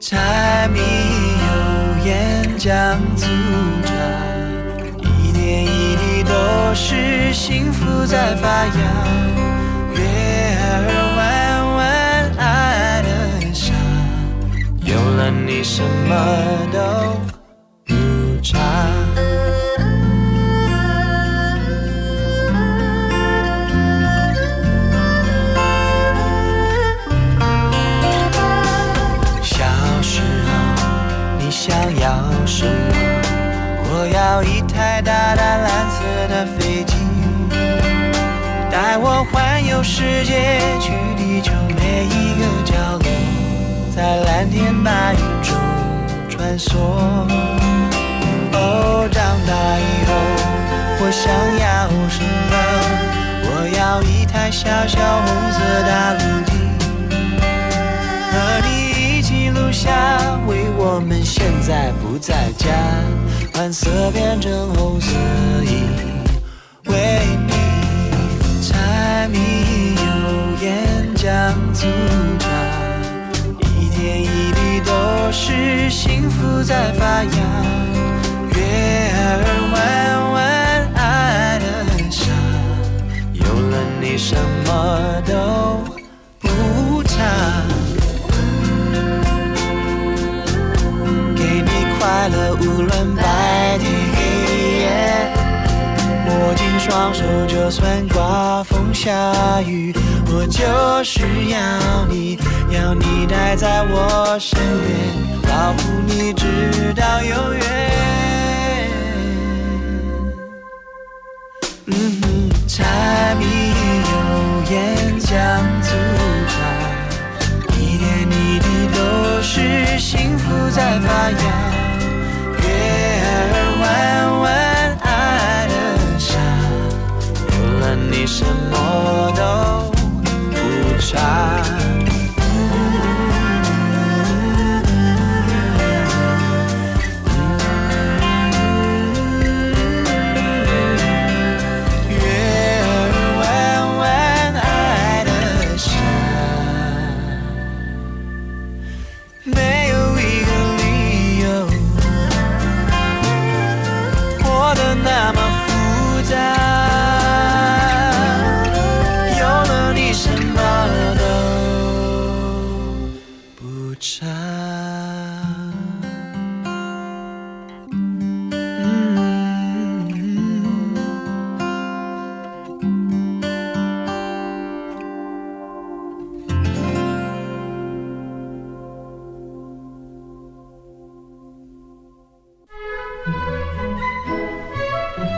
柴米油盐酱醋茶，一点一滴都是幸福在发芽。有了你什么都不差。小时候你想要什么？我要一台大大蓝色的飞机，带我环游世界，去地球每一个角落，在蓝天白云中穿梭。哦，长大以后我想要什么？我要一台小小红色大陆机。和你一起录下，为我们现在不在家，蓝色变成红色印，为你柴米油盐酱醋茶，点一滴都是幸福在发芽。月儿弯弯爱的傻，有了你什么都不差。给你快乐，无论白双手，就算刮风下雨，我就是要你，要你待在我身边，保护你直到永远。嗯哼，柴米油盐酱醋茶。一点一滴都是幸福在发芽。月儿弯弯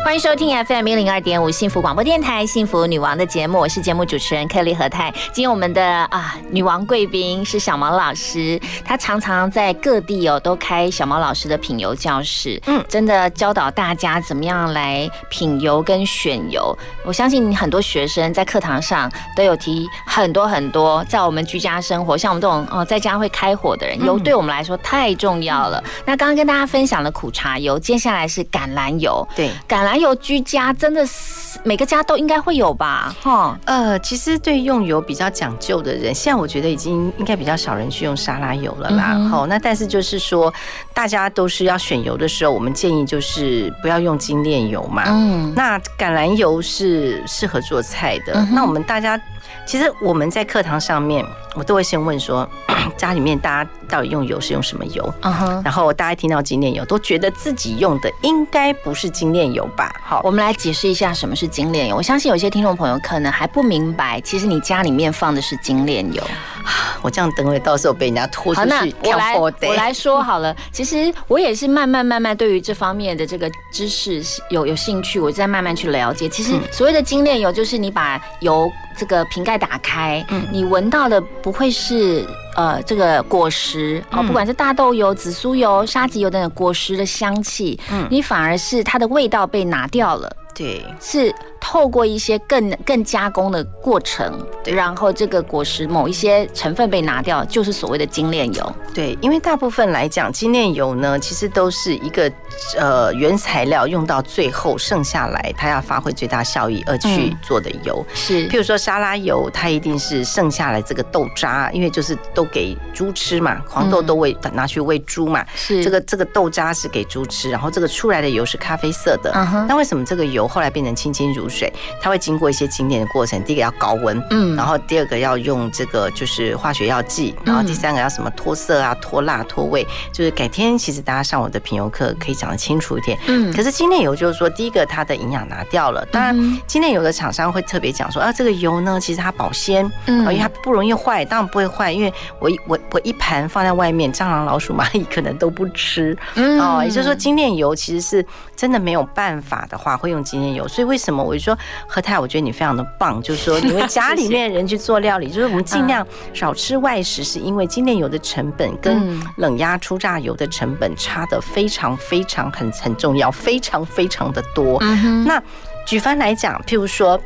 欢迎收听 FM 一零二点五幸福广播电台幸福女王的节目，我是节目主持人 Kelly 何泰。今天我们的啊女王贵宾是小毛老师，她常常在各地哦都开小毛老师的品油教室，嗯，真的教导大家怎么样来品油跟选油。我相信很多学生在课堂上都有提很多很多，在我们居家生活，像我们这种哦在家会开火的人，油对我们来说太重要了。那刚刚跟大家分享了苦茶油，接下来是橄榄油，对，橄榄油居家真的是每个家都应该会有吧？哈，呃，其实对用油比较讲究的人，现在我觉得已经应该比较少人去用沙拉油了啦。好、那但是就是说，大家都是要选油的时候，我们建议就是不要用精炼油嘛。嗯那橄榄油是适合做菜的。嗯那我们大家其实我们在课堂上面，我都会先问说，家里面大家到底用油是用什么油？嗯哼。然后大家听到精炼油，都觉得自己用的应该不是精炼油吧？好，我们来解释一下什么是精炼油。我相信有些听众朋友可能还不明白，其实你家里面放的是精炼油。我这样等会到时候被人家拖出好，那去我来我来说好了。其实我也是慢慢慢慢对于这方面的这个知识有有兴趣，我在慢慢去了解。其实嗯所谓的精炼油，就是你把油这个瓶盖打开，嗯你闻到的不会是。呃，这个果实哦，嗯不管是大豆油、紫苏油、沙棘油等等果实的香气，嗯你反而是它的味道被拿掉了。对，是透过一些更更加工的过程，然后这个果实某一些成分被拿掉，就是所谓的精炼油。对，因为大部分来讲，精炼油呢，其实都是一个呃原材料用到最后剩下来，它要发挥最大效益而去做的油。是，譬如说沙拉油，它一定是剩下来这个豆渣，因为就是都给猪吃嘛，黄豆都喂拿去喂猪嘛，是这个这个豆渣是给猪吃，然后这个出来的油是咖啡色的。嗯哼那为什么这个油后来变成清清如水？它会经过一些精炼的过程，第一个要高温，嗯，然后第二个要用这个就是化学药剂，然后第三个要什么脱色啊、脱蜡、脱味，就是改天其实大家上我的品油课可以讲得清楚一点。嗯，可是精炼油就是说，第一个它的营养拿掉了，当然精炼油的厂商会特别讲说啊，这个油呢其实它保鲜，嗯，因为它不容易坏，当然不会坏，因为我我我一盘放在外面，蟑螂、老鼠、蚂蚁可能都不吃，嗯，哦，也就是说精炼油其实是真的没有办法的话会用精炼油，所以为什么我就说何太，我觉得你非常的棒，就是说 你为家里面人去做料理，就是我们尽量少吃外食，是因为精炼油的成本跟冷压初榨油的成本差的非常非常很很重要，非常非常的多。那举凡来讲，譬如说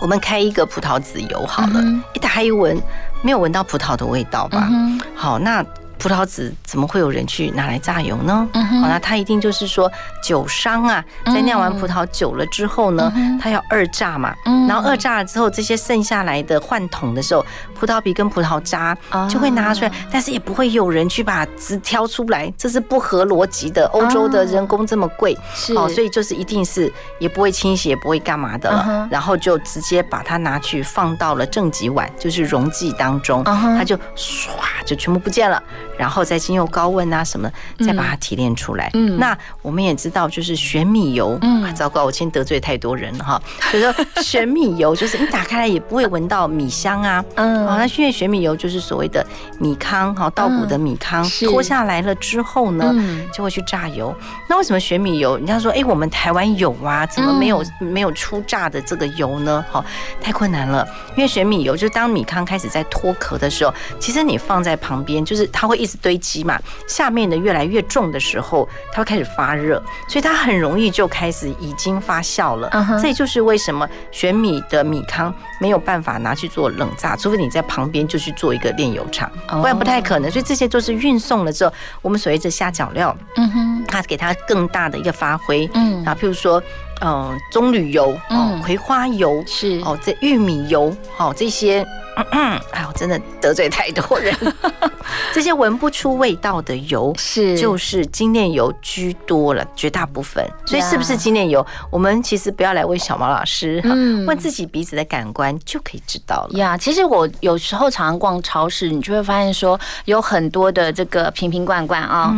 我们开一个葡萄籽油好了，一打开一闻，没有闻到葡萄的味道吧？好，那。葡萄籽怎么会有人去拿来榨油呢？好，那它一定就是说酒商啊，在酿完葡萄酒了之后呢，它要二榨嘛，然后二榨了之后，这些剩下来的换桶的时候，葡萄皮跟葡萄渣就会拿出来，但是也不会有人去把籽挑出来，这是不合逻辑的。欧洲的人工这么贵，好，所以就是一定是也不会清洗，也不会干嘛的了，然后就直接把它拿去放到了正极碗，就是溶剂当中，它就唰就全部不见了。然后再经由高温啊什么，再把它提炼出来。嗯，那我们也知道，就是玄米油。嗯，糟糕，我今天得罪太多人了哈。所以说，玄米油就是你打开来也不会闻到米香啊。嗯，好，那因为玄米油就是所谓的米糠，哈，稻谷的米糠脱下来了之后呢，就会去榨油。那为什么玄米油？人家说，哎，我们台湾有啊，怎么没有没有出榨的这个油呢？好，太困难了。因为玄米油就是当米糠开始在脱壳的时候，其实你放在旁边，就是它会一直。堆积嘛，下面的越来越重的时候，它会开始发热，所以它很容易就开始已经发酵了。这也就是为什么玄米的米糠没有办法拿去做冷榨，除非你在旁边就去做一个炼油厂，不然不太可能。所以这些都是运送了之后，我们所谓的下脚料，嗯哼，它给它更大的一个发挥。嗯，啊，譬如说，嗯，棕榈油，哦，葵花油是，哦，这玉米油，哦，这些。哎我，真的得罪太多人。这些闻不出味道的油是就是精炼油居多了，绝大部分。所以是不是精炼油？我们其实不要来问小毛老师，问自己鼻子的感官就可以知道了。呀，其实我有时候常常逛超市，你就会发现说有很多的这个瓶瓶罐罐啊，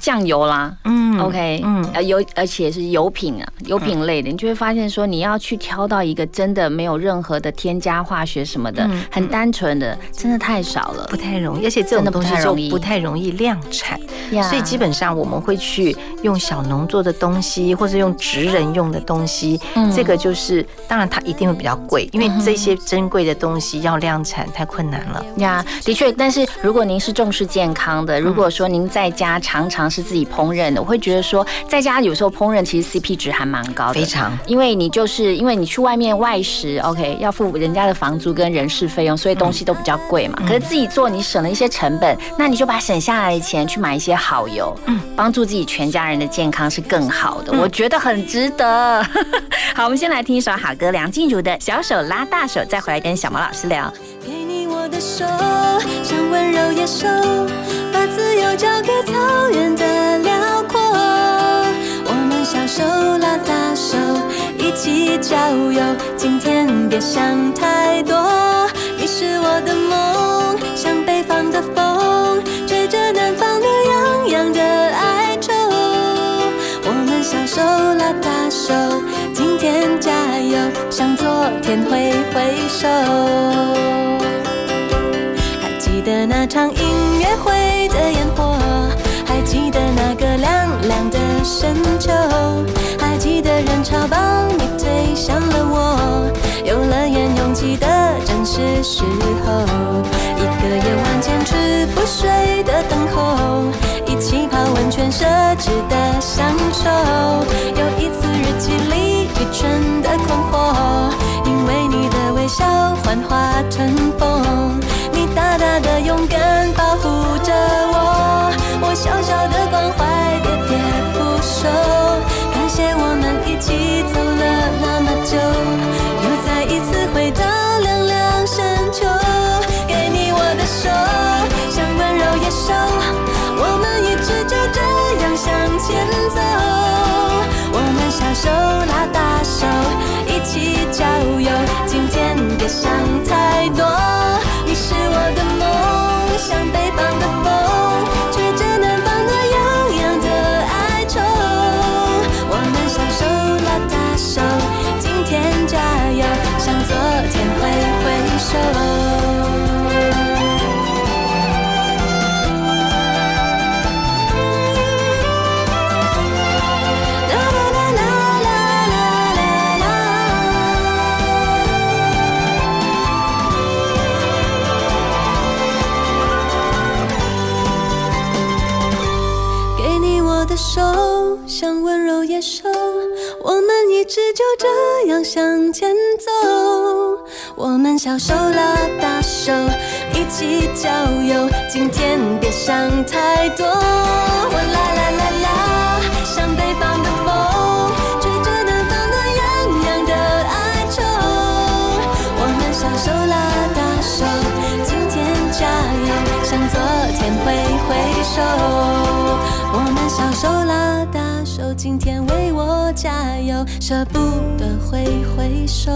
酱油啦，嗯，OK，嗯，呃，油而且是油品啊，油品类的，你就会发现说你要去挑到一个真的没有任何的添加化学什么的，很。单纯的真的太少了，不太容易，而且这种东西就不太容易量产，所以基本上我们会去用小农做的东西，或者用职人用的东西。这个就是，当然它一定会比较贵，因为这些珍贵的东西要量产太困难了。呀，的确，但是如果您是重视健康的，如果说您在家常常是自己烹饪的，我会觉得说，在家有时候烹饪其实 CP 值还蛮高的，非常，因为你就是因为你去外面外食，OK，要付人家的房租跟人事费用。所以东西都比较贵嘛，可是自己做你省了一些成本，那你就把省下来的钱去买一些好油，嗯，帮助自己全家人的健康是更好的，我觉得很值得。好，我们先来听一首好歌，梁静茹的《小手拉大手》，再回来跟小毛老师聊。给你我的手，像温柔野兽，把自由交给草原的辽阔。我们小手拉大手，一起郊游，今天别想太多。你是我的梦，像北方的风，吹着南方暖洋洋的哀愁。我们小手拉大手，今天加油，向昨天挥挥手。还记得那场音乐会的烟火，还记得那个亮亮的深秋，还记得人潮把你推向了我，游乐园。是时候一个夜晚坚持不睡的等候一起泡温泉奢侈的享受有一次日记里愚蠢的困惑因为你的微笑幻化成风你大大的勇敢保护着我我小小的想就这样向前走。我们小手拉大手，一起郊游，今天别想太多。我啦啦啦啦，像北方的风，吹着南方暖洋洋的哀愁。我们小手拉大手，今天加油，向昨天挥挥手。加油，舍不得挥挥手。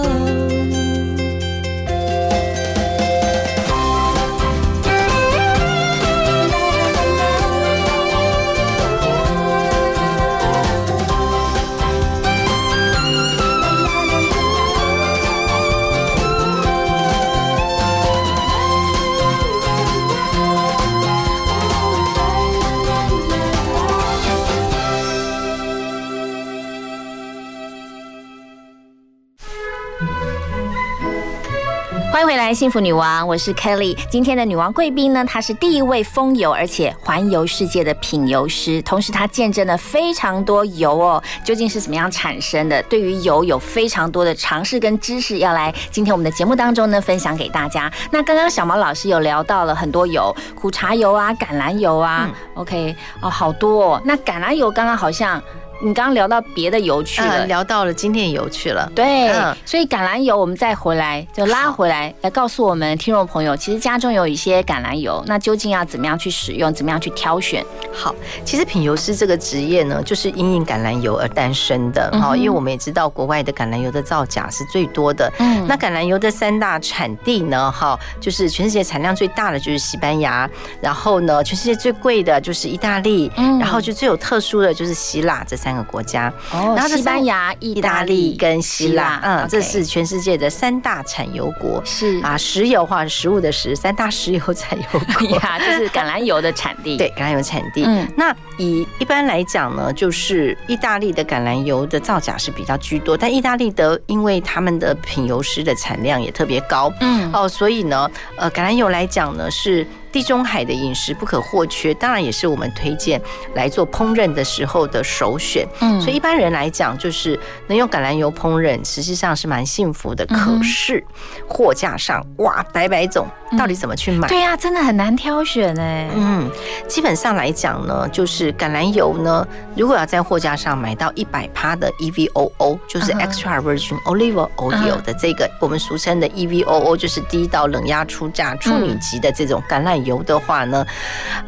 来，幸福女王，我是 Kelly。今天的女王贵宾呢，她是第一位风游而且环游世界的品油师，同时她见证了非常多油哦，究竟是怎么样产生的？对于油有非常多的尝试跟知识，要来今天我们的节目当中呢分享给大家。那刚刚小毛老师有聊到了很多油，苦茶油啊、橄榄油啊、o k 哦，好多哦。那橄榄油刚刚好像。你刚刚聊到别的油去了，嗯聊到了今天油去了。对，嗯所以橄榄油我们再回来就拉回来，来告诉我们听众朋友，其实家中有一些橄榄油，那究竟要怎么样去使用，怎么样去挑选？好，其实品油师这个职业呢，就是因应橄榄油而诞生的。嗯哼好、因为我们也知道国外的橄榄油的造假是最多的。嗯那橄榄油的三大产地呢，哈，就是全世界产量最大的就是西班牙，然后呢，全世界最贵的就是意大利，嗯然后就最有特殊的就是希腊这三个国家。哦然后这西班三牙、意意大大利利跟希腊，嗯，这是全世界的三大产油国。是啊，石油化食物的石，三大石油产油国呀，这是橄榄油的产地。对，橄榄油产地。嗯那以一般来讲呢，就是意大利的橄榄油的造假是比较居多，但意大利的因为他们的品油师的产量也特别高，嗯哦，所以呢，呃，橄榄油来讲呢是。地中海的饮食不可或缺，当然也是我们推荐来做烹饪的时候的首选。嗯所以一般人来讲，就是能用橄榄油烹饪，实际上是蛮幸福的。可是货架上哇，百百种，到底怎么去买？对呀、真的很难挑选哎。嗯，基本上来讲呢，就是橄榄油呢，如果要在货架上买到一百趴的 EVOO，就是 extra virgin olive oil 的这个我们俗称的 EVOO，就是低到冷压出榨处女级的这种橄榄油的话呢，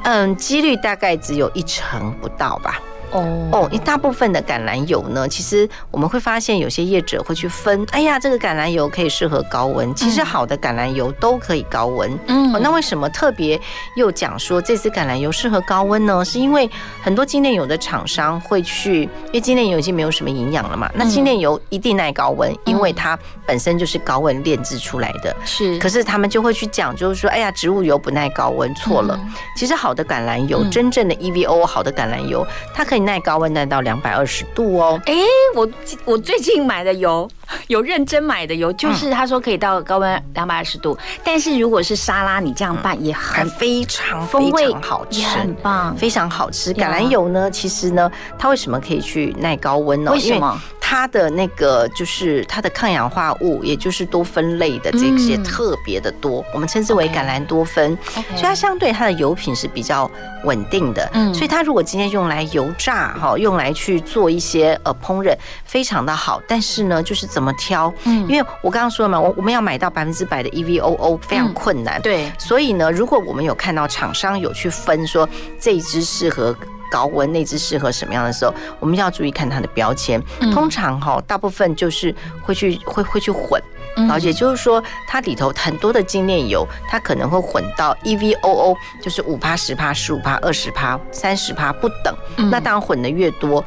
嗯，几率大概只有一成不到吧。哦。哦，一大部分的橄榄油呢，其实我们会发现有些业者会去分，哎呀，这个橄榄油可以适合高温，其实好的橄榄油都可以高温。嗯。哦，那为什么特别又讲说这支橄榄油适合高温呢？是因为很多精炼油的厂商会去，因为精炼油已经没有什么营养了嘛，那精炼油一定耐高温，因为它本身就是高温炼制出来的。是，可是他们就会去讲，就是说，哎呀，植物油不耐高温，错了。其实好的橄榄油，嗯。真正的 EVO 好的橄榄油，它可以耐高温耐到两百二十度哦。哎，我我最近买的油，有认真买的油，嗯就是他说可以到高温两百二十度，但是如果是沙拉，你这样拌也很非常非风味常好吃，也很棒。非常好吃。橄榄油呢，其实呢，它为什么可以去耐高温呢？为什么它的那个就是它的抗氧化物，也就是多酚类的这些嗯特别的多，我们称之为橄榄多酚。所以它相对它的油品是比较稳定的。嗯所以它如果今天用来油炸哈，用来去做一些呃烹饪，非常的好。但是呢，就是怎么挑？嗯因为我刚刚说了嘛，我我们要买到百分之百的 E EVOO 非常困难。对，所以呢，如果我们有看到厂商有去分说这一支适合。高温那只适合什么样的时候，我们要注意看它的标签。嗯通常哈，大部分就是会去会会去混，然后也就是说，它里头很多的精炼油，它可能会混到 EVOO，就是五趴、十趴、十五趴、二十趴、三十趴不等。那当然混的越多。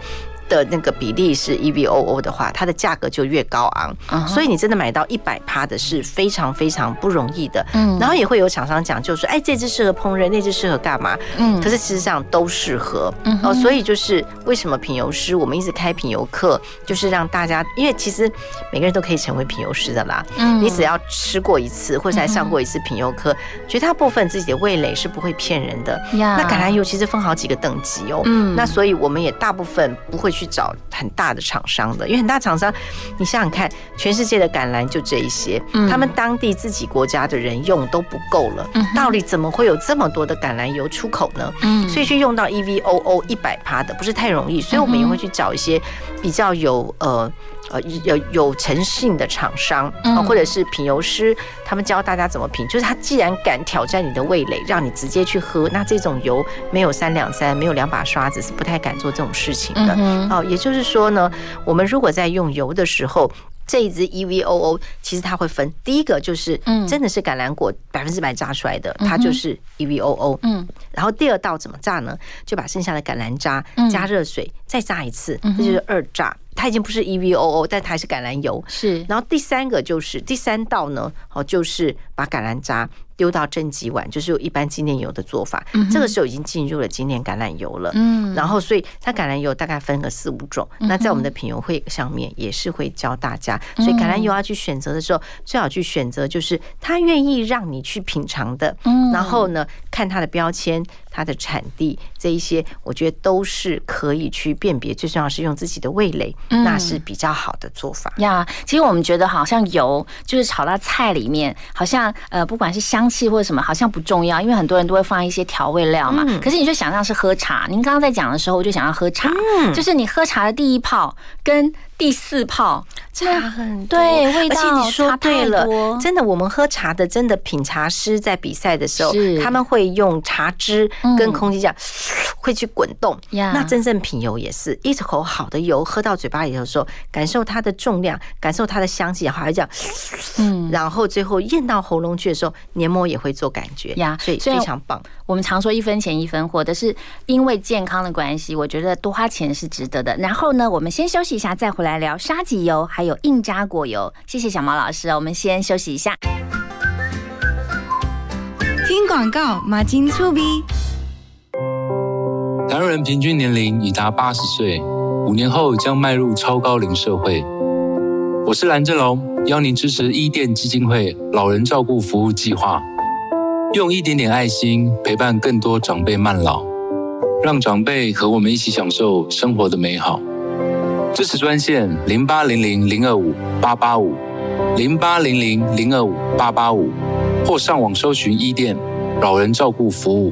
的那个比例是 EVOO 的话，它的价格就越高昂，所以你真的买到一百趴的是非常非常不容易的。嗯，然后也会有厂商讲，就是说，哎，这只适合烹饪，那只适合干嘛？嗯，可是事实上都适合。嗯，哦，所以就是为什么品油师我们一直开品油课，就是让大家，因为其实每个人都可以成为品油师的啦。嗯，你只要吃过一次，或者还上过一次品油课，绝大部分自己的味蕾是不会骗人的。呀，那橄榄油其实分好几个等级哦。嗯，那所以我们也大部分不会。去找很大的厂商的，因为很大厂商，你想想看，全世界的橄榄就这一些，他们当地自己国家的人用都不够了，到底怎么会有这么多的橄榄油出口呢？嗯，所以去用到 EVOO 一百趴的不是太容易，所以我们也会去找一些比较有呃。呃，有有诚信的厂商啊，或者是品油师，他们教大家怎么品。就是他既然敢挑战你的味蕾，让你直接去喝，那这种油没有三两三，没有两把刷子，是不太敢做这种事情的。哦，也就是说呢，我们如果在用油的时候，这一支 EVOO 其实它会分，第一个就是真的是橄榄果百分之百榨出来的，它就是 EVOO。嗯，然后第二道怎么榨呢？就把剩下的橄榄渣加热水再榨一次，这就是二榨。它已经不是 EVOO，但它还是橄榄油。是，然后第三个就是第三道呢，哦，就是把橄榄渣。丢到正极碗，就是有一般精炼油的做法。这个时候已经进入了精炼橄榄油了。嗯，然后所以它橄榄油大概分个四五种。那在我们的品油会上面也是会教大家。所以橄榄油要去选择的时候，最好去选择就是他愿意让你去品尝的。嗯，然后呢，看它的标签、它的产地这一些，我觉得都是可以去辨别。最重要是用自己的味蕾，那是比较好的做法。呀，其实我们觉得好像油就是炒到菜里面，好像呃，不管是香。香气或者什么好像不重要，因为很多人都会放一些调味料嘛。可是你就想象是喝茶，您刚刚在讲的时候，我就想要喝茶，就是你喝茶的第一泡跟。第四泡。差很多，对，味道而且你说对了，真的，我们喝茶的，真的品茶师在比赛的时候，他们会用茶汁跟空气这样会去滚动。那真正品油也是一口好的油喝到嘴巴里的时候，感受它的重量，感受它的香气，还会这样，嗯，然后最后咽到喉咙去的时候，黏膜也会做感觉呀，所以非常棒。我们常说一分钱一分货，但是因为健康的关系，我觉得多花钱是值得的。然后呢，我们先休息一下，再回来聊沙棘油还有印加果油。谢谢小毛老师，我们先休息一下。听广告，马金粗逼。台湾人平均年龄已达八十岁，五年后将迈入超高龄社会。我是蓝正龙，邀您支持伊甸基金会老人照顾服务计划。用一点点爱心陪伴更多长辈慢老，让长辈和我们一起享受生活的美好。支持专线零八零零零二五八八五零八零零零二五八八五，或上网搜寻一店老人照顾服务。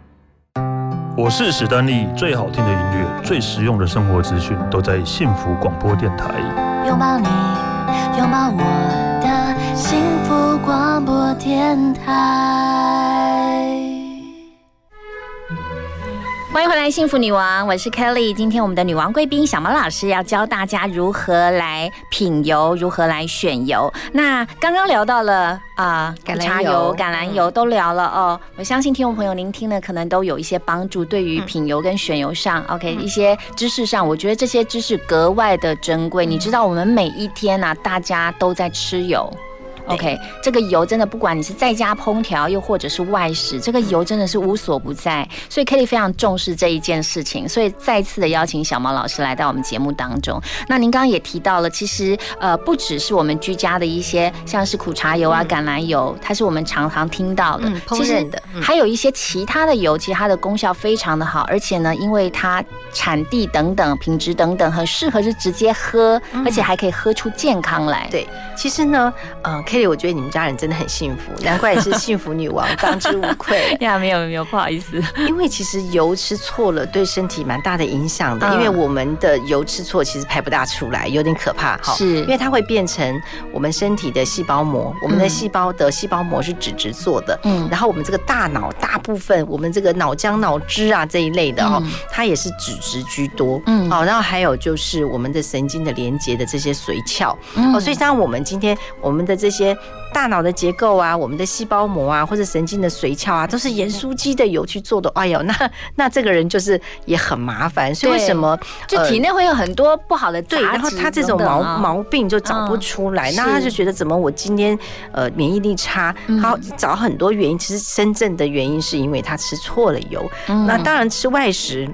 我是史丹利，最好听的音乐，最实用的生活资讯，都在幸福广播电台。拥抱你，拥抱我的幸福广播电台。欢迎回来，幸福女王，我是 Kelly。今天我们的女王贵宾小毛老师要教大家如何来品油，如何来选油。那刚刚聊到了啊，橄榄油、橄榄油都聊了哦。我相信听众朋友您听了可能都有一些帮助，对于品油跟选油上，OK 一些知识上，我觉得这些知识格外的珍贵。你知道我们每一天呐，大家都在吃油。OK，这个油真的不管你是在家烹调，又或者是外食，这个油真的是无所不在。所以 Kelly 非常重视这一件事情，所以再次的邀请小毛老师来到我们节目当中。那您刚刚也提到了，其实呃不只是我们居家的一些，像是苦茶油啊、橄榄油，它是我们常常听到的，烹饪的，还有一些其他的油，其实它的功效非常的好，而且呢，因为它产地等等、品质等等，很适合是直接喝，而且还可以喝出健康来。对，其实呢，呃，Kelly，我觉得你们家人真的很幸福，难怪你是幸福女王，当之无愧呀。没有没有，不好意思，因为其实油吃错了，对身体蛮大的影响的。因为我们的油吃错，其实排不大出来，有点可怕。哈。是，因为它会变成我们身体的细胞膜，我们的细胞的细胞膜是脂质做的。嗯，然后我们这个大脑大部分，我们这个脑浆、脑汁啊这一类的哈，它也是脂质居多。嗯，好，然后还有就是我们的神经的连接的这些髓鞘。哦，所以像我们今天我们的这些大脑的结构啊，我们的细胞膜啊，或者神经的髓鞘啊，都是盐酥鸡的油去做的。哎呦，那 那这个人就是也很麻烦。所以为什么就体内会有很多不好的对，然后他这种毛毛病就找不出来，那他就觉得怎么我今天呃免疫力差，好找很多原因。其实真正的原因是因为他吃错了油。那当然吃外食。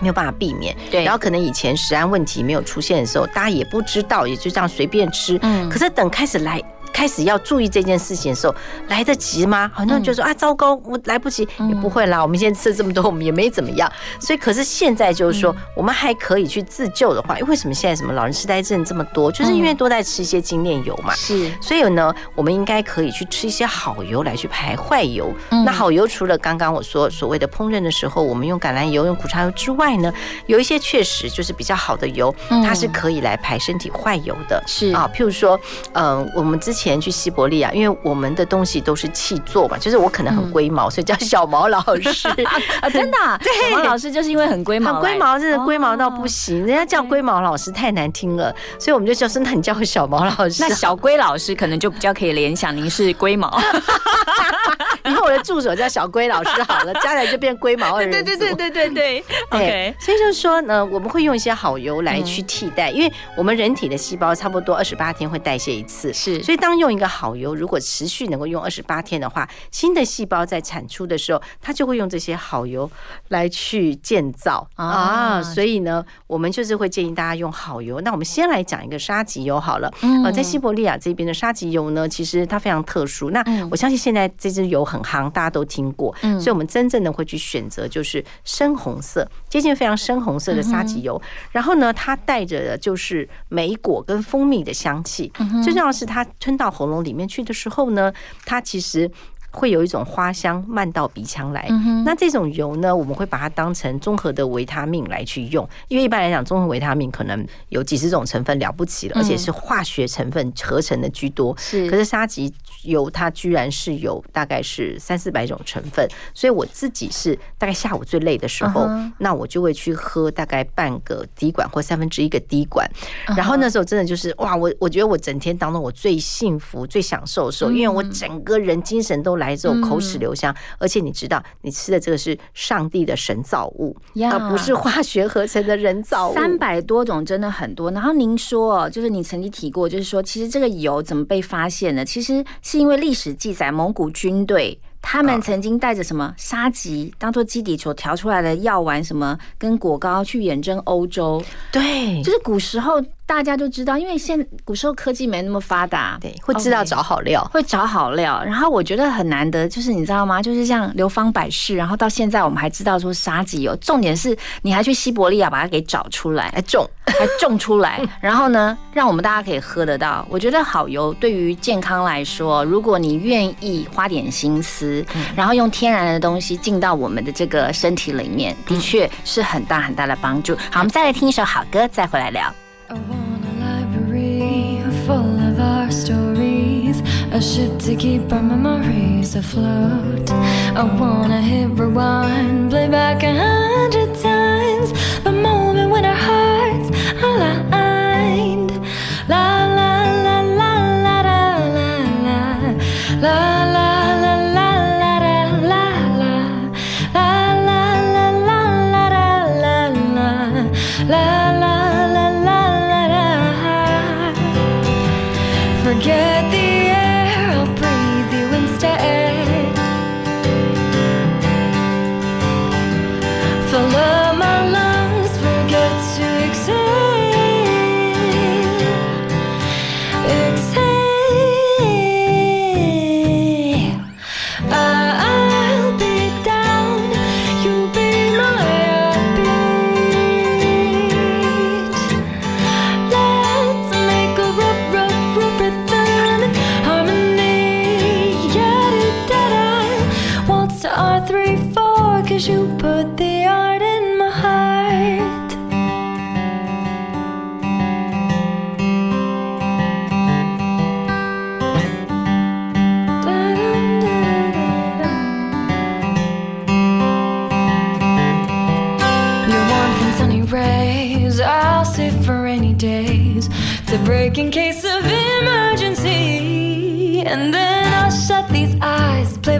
没有办法避免，对。然后可能以前食安问题没有出现的时候，大家也不知道，也就这样随便吃。嗯。可是等开始来。开始要注意这件事情的时候，来得及吗？很多人就说啊，糟糕，我来不及，也不会啦。我们现在吃了这么多，我们也没怎么样。所以，可是现在就是说，我们还可以去自救的话，因为什么？现在什么老人痴呆症这么多，就是因为都在吃一些精炼油嘛。是。所以呢，我们应该可以去吃一些好油来去排坏油。那好油除了刚刚我说所谓的烹饪的时候，我们用橄榄油、用苦茶油之外呢，有一些确实就是比较好的油，它是可以来排身体坏油的。是啊，譬如说，嗯，我们之前去西伯利亚。因为我们的东西都是气做嘛，就是我可能很龟毛，所以叫小毛老师。啊，真的，对，小毛老师就是因为很龟毛，很龟毛，真的龟毛到不行，人家叫龟毛老师太难听了，所以我们就叫说，那你叫小毛老师，那小龟老师可能就比较可以联想您是龟毛，以后我的助手叫小龟老师好了，将来就变龟毛二人对对对对对对，OK，所以就是说呢，我们会用一些好油来去替代，因为我们人体的细胞差不多二十八天会代谢一次，是，所以当用一个好油。如果持续能够用二十八天的话，新的细胞在产出的时候，它就会用这些好油来去建造啊。所以呢，我们就是会建议大家用好油。那我们先来讲一个沙棘油好了。呃，在西伯利亚这边的沙棘油呢，其实它非常特殊。那我相信现在这支油很夯，大家都听过。所以我们真正的会去选择就是深红色，接近非常深红色的沙棘油。然后呢，它带着的就是莓果跟蜂蜜的香气。最重要的是它吞到喉咙里面去。的时候呢，它其实。会有一种花香漫到鼻腔来，那这种油呢，我们会把它当成综合的维他命来去用，因为一般来讲，综合维他命可能有几十种成分了不起了，而且是化学成分合成的居多。是，可是沙棘油它居然是有大概是三四百种成分，所以我自己是大概下午最累的时候，那我就会去喝大概半个滴管或三分之一个滴管，然后那时候真的就是哇，我我觉得我整天当中我最幸福、最享受的时候，因为我整个人精神都。来之后口齿留香，而且你知道，你吃的这个是上帝的神造物，而不是化学合成的人造物。三百多种真的很多。然后您说，就是你曾经提过，就是说，其实这个油怎么被发现的？其实是因为历史记载，蒙古军队。他们曾经带着什么沙棘当做基底所调出来的药丸，什么跟果膏去远征欧洲。对，就是古时候大家就知道，因为现古时候科技没那么发达，对，会知道找好料，会找好料。然后我觉得很难得，就是你知道吗？就是像流芳百世，然后到现在我们还知道说沙棘油，重点是你还去西伯利亚把它给找出来，还种，还种出来，然后呢，让我们大家可以喝得到。我觉得好油对于健康来说，如果你愿意花点心思。然后用天然的东西进到我们的这个身体里面，的确是很大很大的帮助。好，我们再来听一首好歌，再回来聊。I want a library full of our stories, a ship to keep our memories afloat. I wanna hit rewind, play back a hundred times the moment when our hearts aligned. La la la la la la la la.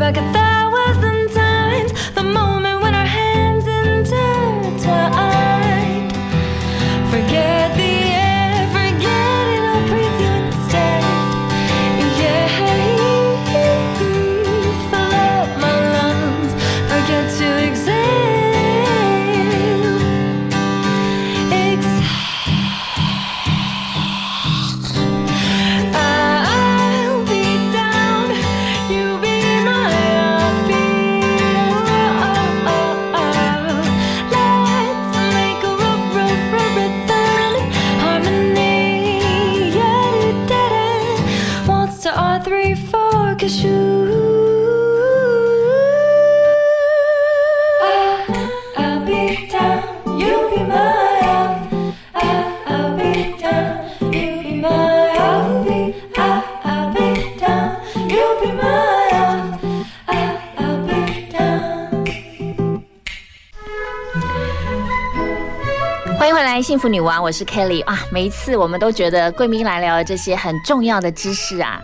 look at 女王，我是 Kelly 啊。每一次我们都觉得贵宾来聊这些很重要的知识啊，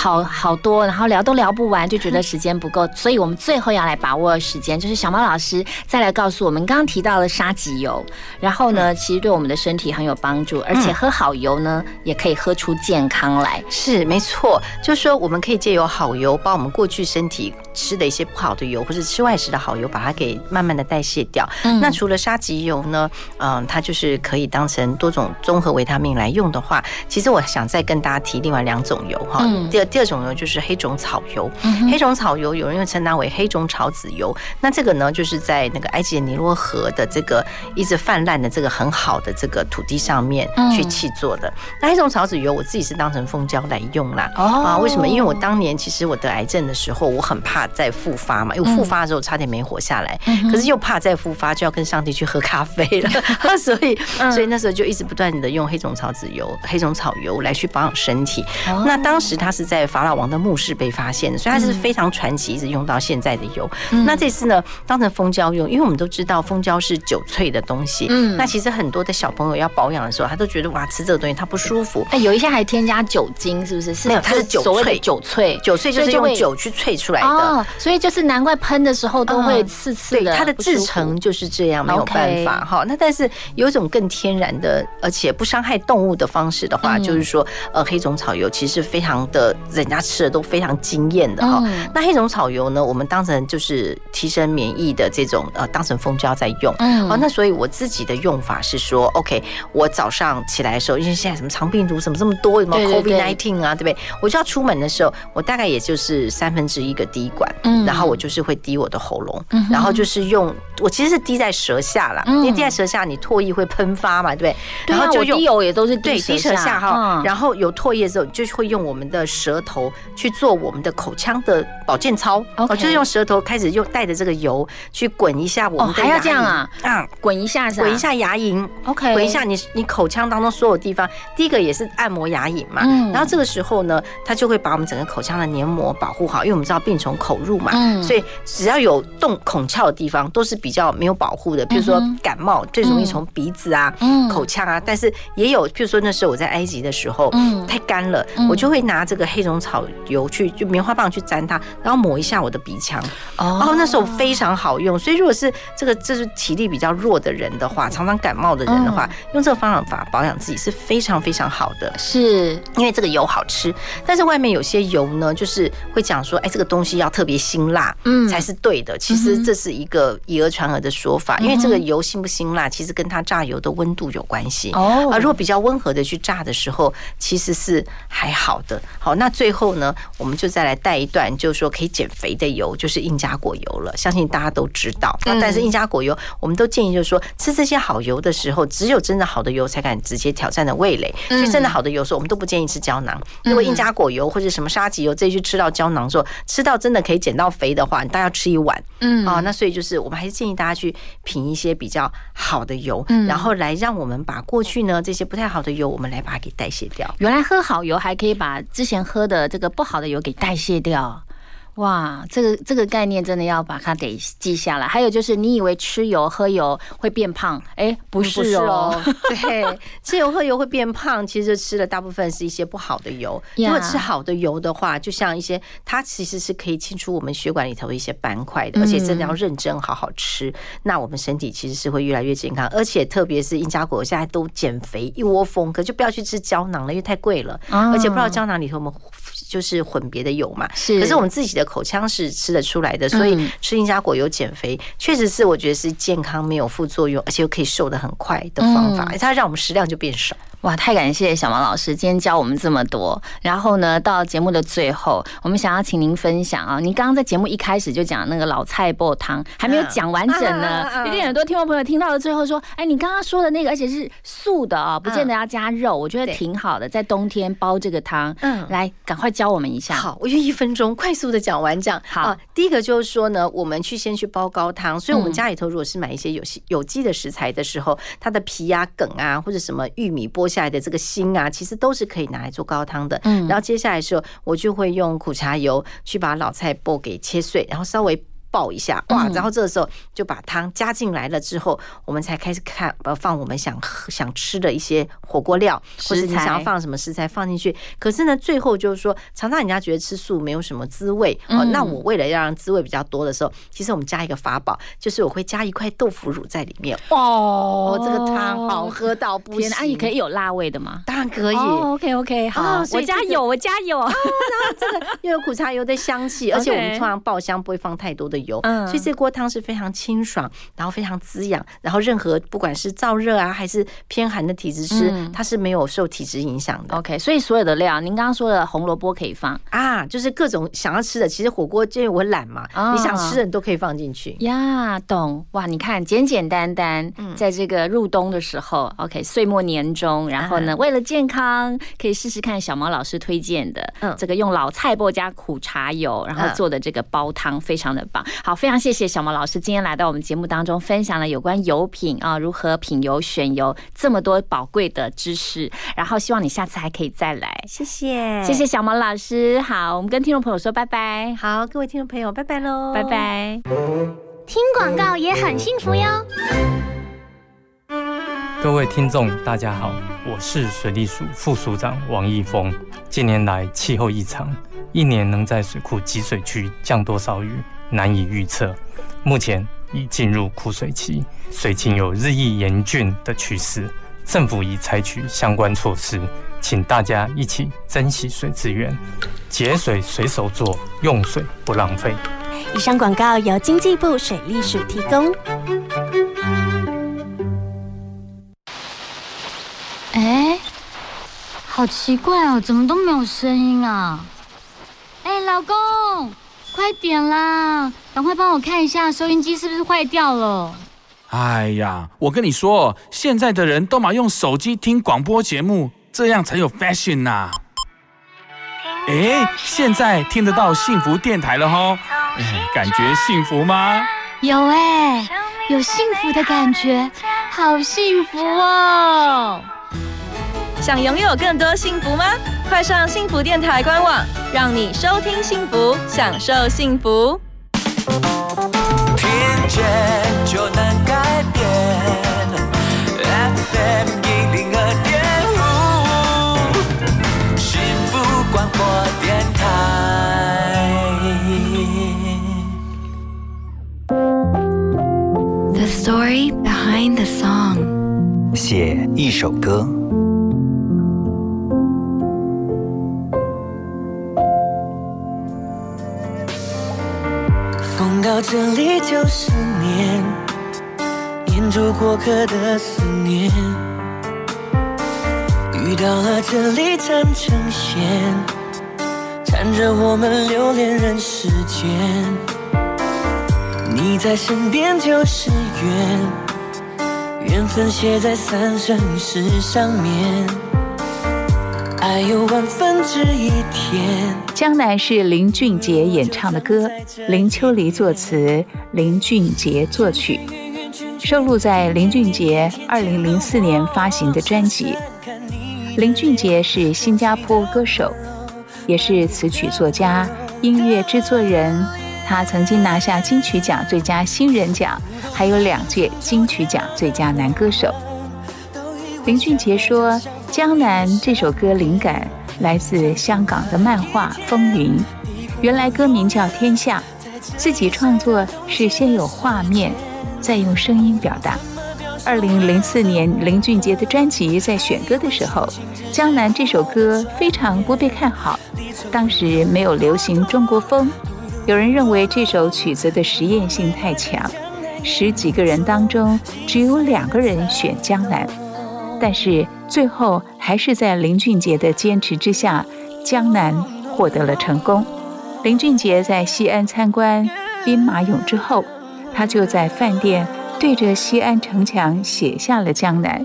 好好多，然后聊都聊不完，就觉得时间不够，所以我们最后要来把握时间，就是小猫老师再来告诉我们，刚刚提到了沙棘油，然后呢，其实对我们的身体很有帮助，而且喝好油呢，也可以喝出健康来。是没错，就是说我们可以借由好油，把我们过去身体吃的一些不好的油，或者吃外食的好油，把它给慢慢的代谢掉。嗯。那除了沙棘油呢，嗯、它就是可以当成多种综合维他命来用的话，其实我想再跟大家提另外两种油哈。嗯。第二第二种呢就是黑种草油，嗯黑种草油有人又称它为黑种草籽油。那这个呢，就是在那个埃及的尼罗河的这个一直泛滥的这个很好的这个土地上面嗯去气做的。那黑种草籽油，我自己是当成蜂胶来用啦。哦啊，为什么？因为我当年其实我得癌症的时候，我很怕再复发嘛，因为复发的时候差点没活下来，嗯可是又怕再复发，就要跟上帝去喝咖啡了，所以嗯所以那时候就一直不断的用黑种草籽油、黑种草油来去保养身体。哦那当时它是在法老王的墓室被发现的，所以它是非常传奇，一直用到现在的油。嗯那这次呢，当成蜂胶用，因为我们都知道蜂胶是酒萃的东西，嗯那其实很多的小朋友要保养的时候，他都觉得哇，吃这个东西它不舒服。哎，有一些还添加酒精，是不是？是没有，它是酒萃，酒萃，酒萃就是用酒去萃出来的。哦，所以就是难怪喷的时候都会嗯刺刺的，对它的制成就是这样，没有办法哈。那但是有一种更天然的，而且不伤害动物的方式的话，嗯就是说，呃，黑种草油其实非常的，人家吃的都非常惊艳的哈。嗯那黑种草油呢，我们当成就是提升免疫的这种呃，当成蜂胶在用。嗯哦，那所以我自己的用法是说，OK，我早上起来的时候，因为现在什么肠病毒什么这么多，什么 COVID 对 nineteen 啊，对不对？我就要出门的时候，我大概也就是三分之一个滴管，嗯然后我就是会滴我的喉咙，嗯然后就是用我其实是滴在舌下啦，嗯因为滴在舌下你唾液会喷发嘛，对不对？对啊然后就用滴油也都是滴对滴舌下哈嗯，然后有唾液之后，就会用我们的舌头去做我们的口腔的保健操哦，就是用舌头开始用带着这个油去滚一下我哦，们的还要这样啊？啊。滚一下是，滚一下牙龈 OK 滚一下你你口腔当中所有地方，第一个也是按摩牙龈嘛，嗯。然后这个时候呢，它就会把我们整个口腔的黏膜保护好，因为我们知道病从口入嘛，嗯。所以只要有动孔窍的地方都是比较没有保护的，比如说感冒最容易从鼻子啊、嗯。口腔啊，但是也有，譬如说那时候我在埃及的时候，嗯。太干了，嗯。我就会拿这个黑种草油去就棉花棒去沾它，然后抹一下我的鼻腔，哦那时候非常好用，所以如果是这个这是体力比较弱的人的话，常常感冒的人的话，用这个方法保养自己是非常非常好的。是因为这个油好吃，但是外面有些油呢，就是会讲说，哎，这个东西要特别辛辣，嗯才是对的。其实这是一个以讹传讹的说法，因为这个油辛不辛辣，其实跟它榨油的温度有关系。哦啊，如果比较温和的去榨的时候，其实是还好的。好，那最后呢，我们就再来带一段，就是说可以减肥的油，就是印加果油了。相信大家都知道。那但是印加果油，我们都建议就是说，吃这些好油的时候，只有真的好的油才敢直接挑战的味蕾。所以真的好的油的时候，我们都不建议吃胶囊。如果印加果油或者什么沙棘油这些去吃到胶囊之后，吃到真的可以减到肥的话，你大家要吃一碗。嗯啊，那所以就是我们还是建议大家去品一些比较好的油，嗯然后来让我们把过去呢这些不太好的油，我们来把它给代谢掉。原来喝好油还可以把之前喝喝的这个不好的油给代谢掉。哇，这个这个概念真的要把它给记下来。还有就是，你以为吃油喝油会变胖，哎，不是哦。对，吃油喝油会变胖，其实吃的大部分是一些不好的油。如果吃好的油的话，就像一些，它其实是可以清除我们血管里头的一些斑块的，而且真的要认真好好吃，那我们身体其实是会越来越健康。而且特别是印加果现在都减肥一窝蜂，可就不要去吃胶囊了，因为太贵了，而且不知道胶囊里头我们。就是混别的油嘛，是。可是我们自己的口腔是吃得出来的，所以吃印加果油减肥，确实是我觉得是健康没有副作用，而且又可以瘦得很快的方法，它让我们食量就变少。哇，太感谢小毛老师今天教我们这么多。然后呢，到节目的最后，我们想要请您分享啊，您刚刚在节目一开始就讲那个老菜煲汤，还没有讲完整呢。一定很多听众朋友听到了最后说，哎，你刚刚说的那个，而且是素的啊，不见得要加肉，我觉得挺好的，在冬天煲这个汤。嗯，来，赶快教我们一下。好，我用一分钟快速的讲完。这样好。第一个就是说呢，我们去先去煲高汤，所以我们家里头如果是买一些有有机的食材的时候，它的皮啊、梗啊，或者什么玉米剥下来的这个心啊，其实都是可以拿来做高汤的。嗯，然后接下来的时候，我就会用苦茶油去把老菜脯给切碎，然后稍微。爆一下哇，然后这个时候就把汤加进来了之后，我们才开始看呃放我们想想吃的一些火锅料，或者你想要放什么食材放进去。可是呢，最后就是说，常常人家觉得吃素没有什么滋味哦。那我为了要让滋味比较多的时候，其实我们加一个法宝，就是我会加一块豆腐乳在里面。哦，这个汤好喝到不行！阿姨可以有辣味的吗？当然可以。OK OK，好，我家有，我家有。然后这个又有苦茶油的香气，而且我们通常爆香不会放太多的。油，所以这锅汤是非常清爽，然后非常滋养，然后任何不管是燥热啊，还是偏寒的体质吃，它是没有受体质影响的。OK，所以所有的料，您刚刚说的红萝卜可以放啊，就是各种想要吃的。其实火锅因为我懒嘛，你想吃的你都可以放进去呀。懂哇？你看简简单单，在这个入冬的时候，OK，岁末年终，然后呢，为了健康，可以试试看小毛老师推荐的，嗯，这个用老菜脯加苦茶油，然后做的这个煲汤，非常的棒。好，非常谢谢小毛老师今天来到我们节目当中，分享了有关油品啊，如何品油、选油这么多宝贵的知识。然后希望你下次还可以再来，谢谢，谢谢小毛老师。好，我们跟听众朋友说拜拜。好，各位听众朋友，拜拜喽，拜拜。听广告也很幸福哟。各位听众，大家好，我是水利署副署长王义峰。近年来气候异常，一年能在水库集水区降多少雨？难以预测，目前已进入枯水期，水情有日益严峻的趋势。政府已采取相关措施，请大家一起珍惜水资源，节水随手做，用水不浪费。以上广告由经济部水利署提供。哎，好奇怪哦，怎么都没有声音啊？哎，老公。快点啦！赶快帮我看一下收音机是不是坏掉了。哎呀，我跟你说，现在的人都嘛用手机听广播节目，这样才有 fashion 呐。哎，现在听得到幸福电台了吼，哎，感觉幸福吗？有哎，有幸福的感觉，好幸福哦。想拥有更多幸福吗？快上幸福电台官网，让你收听幸福，享受幸福。听见就能改变，FM 一零二点五，幸福广播电台。The story behind the song，写一首歌。到这里就是念，念住过客的思念。遇到了这里缠成线，缠着我们留恋人世间。你在身边就是缘，缘分写在三生石上面。爱有万分之一天。江南是林俊杰演唱的歌，林秋离作词，林俊杰作曲，收录在林俊杰二零零四年发行的专辑。林俊杰是新加坡歌手，也是词曲作家，音乐制作人。他曾经拿下金曲奖最佳新人奖，还有两届金曲奖最佳男歌手。林俊杰说：“《江南》这首歌灵感来自香港的漫画《风云》，原来歌名叫《天下》，自己创作是先有画面，再用声音表达。二零零四年林俊杰的专辑在选歌的时候，《江南》这首歌非常不被看好，当时没有流行中国风。”有人认为这首曲子的实验性太强，十几个人当中只有两个人选《江南》，但是最后还是在林俊杰的坚持之下，《江南》获得了成功。林俊杰在西安参观兵马俑之后，他就在饭店对着西安城墙写下了《江南》。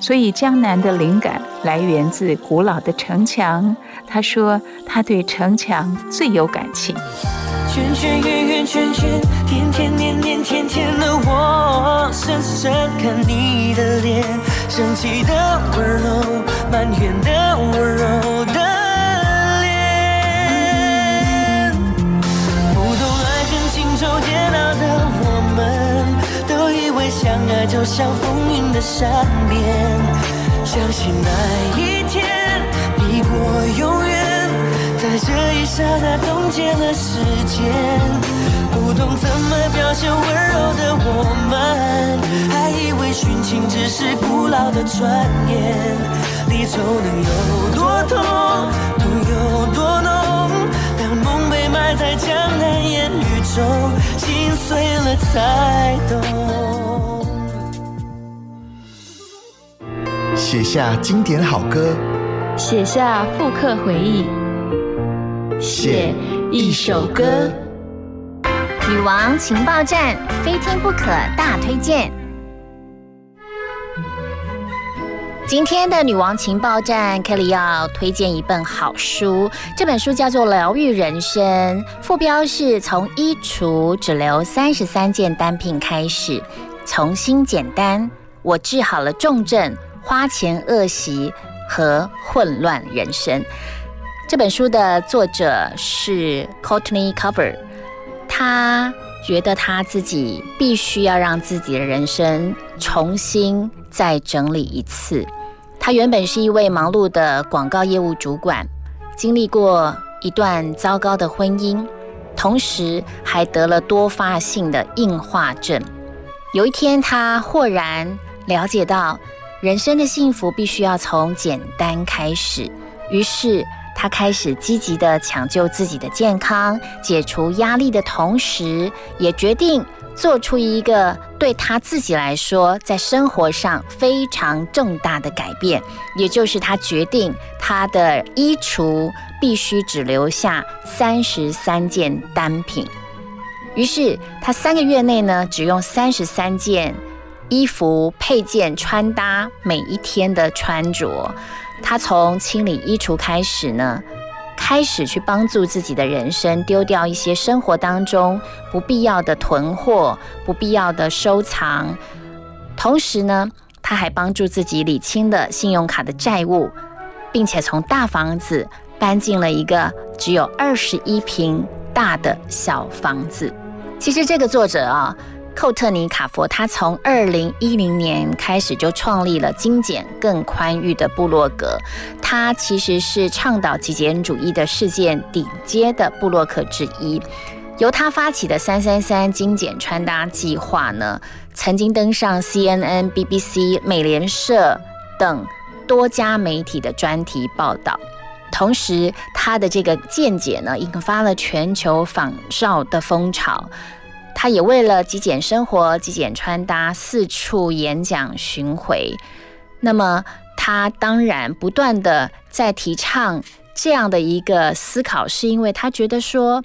所以，《江南》的灵感来源自古老的城墙。他说，他对城墙最有感情。圈圈圆圆圈圈，天天年年天天的我，深深看你的脸，生气的温柔，埋怨的温柔的脸。不懂爱恨情仇煎熬的我们，都以为相爱就像风云的善变，相信那一天。抵过永远，在这一刹那冻结了时间。不懂怎么表现温柔的我们，还以为殉情只是古老的传言。离愁能有多痛，痛有多浓？当梦被埋在江南烟雨中，心碎了才懂。写下经典好歌。写下复刻回忆，写一首歌。女王情报站，非听不可大推荐。今天的女王情报站，Kelly 要推荐一本好书。这本书叫做《疗愈人生》，副标是从衣橱只留三十三件单品开始，重新简单。我治好了重症、花钱恶习。和混乱人生这本书的作者是 Courtney Cover，他觉得他自己必须要让自己的人生重新再整理一次。他原本是一位忙碌的广告业务主管，经历过一段糟糕的婚姻，同时还得了多发性的硬化症。有一天，他豁然了解到。人生的幸福必须要从简单开始，于是他开始积极的抢救自己的健康，解除压力的同时，也决定做出一个对他自己来说在生活上非常重大的改变，也就是他决定他的衣橱必须只留下三十三件单品。于是他三个月内呢，只用三十三件。衣服配件穿搭，每一天的穿着，他从清理衣橱开始呢，开始去帮助自己的人生，丢掉一些生活当中不必要的囤货、不必要的收藏。同时呢，他还帮助自己理清了信用卡的债务，并且从大房子搬进了一个只有二十一平大的小房子。其实这个作者啊。寇特尼卡佛，他从二零一零年开始就创立了精简更宽裕的部落格。他其实是倡导极简主义的世界顶尖的部落客之一。由他发起的“三三三”精简穿搭计划呢，曾经登上 CNN、BBC、美联社等多家媒体的专题报道。同时，他的这个见解呢，引发了全球仿照的风潮。他也为了极简生活、极简穿搭四处演讲巡回。那么，他当然不断的在提倡这样的一个思考，是因为他觉得说，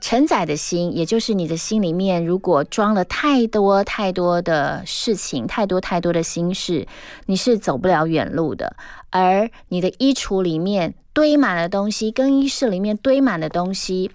承载的心，也就是你的心里面，如果装了太多太多的事情，太多太多的心事，你是走不了远路的。而你的衣橱里面堆满了东西，更衣室里面堆满了东西。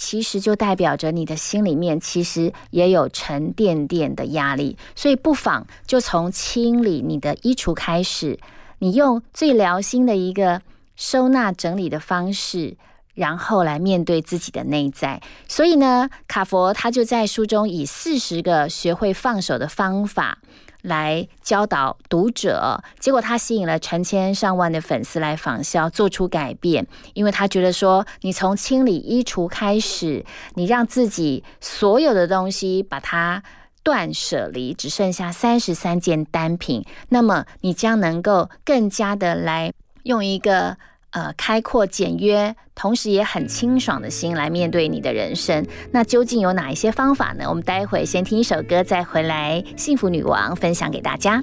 其实就代表着你的心里面其实也有沉甸甸的压力，所以不妨就从清理你的衣橱开始，你用最疗心的一个收纳整理的方式，然后来面对自己的内在。所以呢，卡佛他就在书中以四十个学会放手的方法。来教导读者，结果他吸引了成千上万的粉丝来仿效，做出改变。因为他觉得说，你从清理衣橱开始，你让自己所有的东西把它断舍离，只剩下三十三件单品，那么你将能够更加的来用一个。呃，开阔、简约，同时也很清爽的心来面对你的人生。那究竟有哪一些方法呢？我们待会先听一首歌，再回来。幸福女王分享给大家。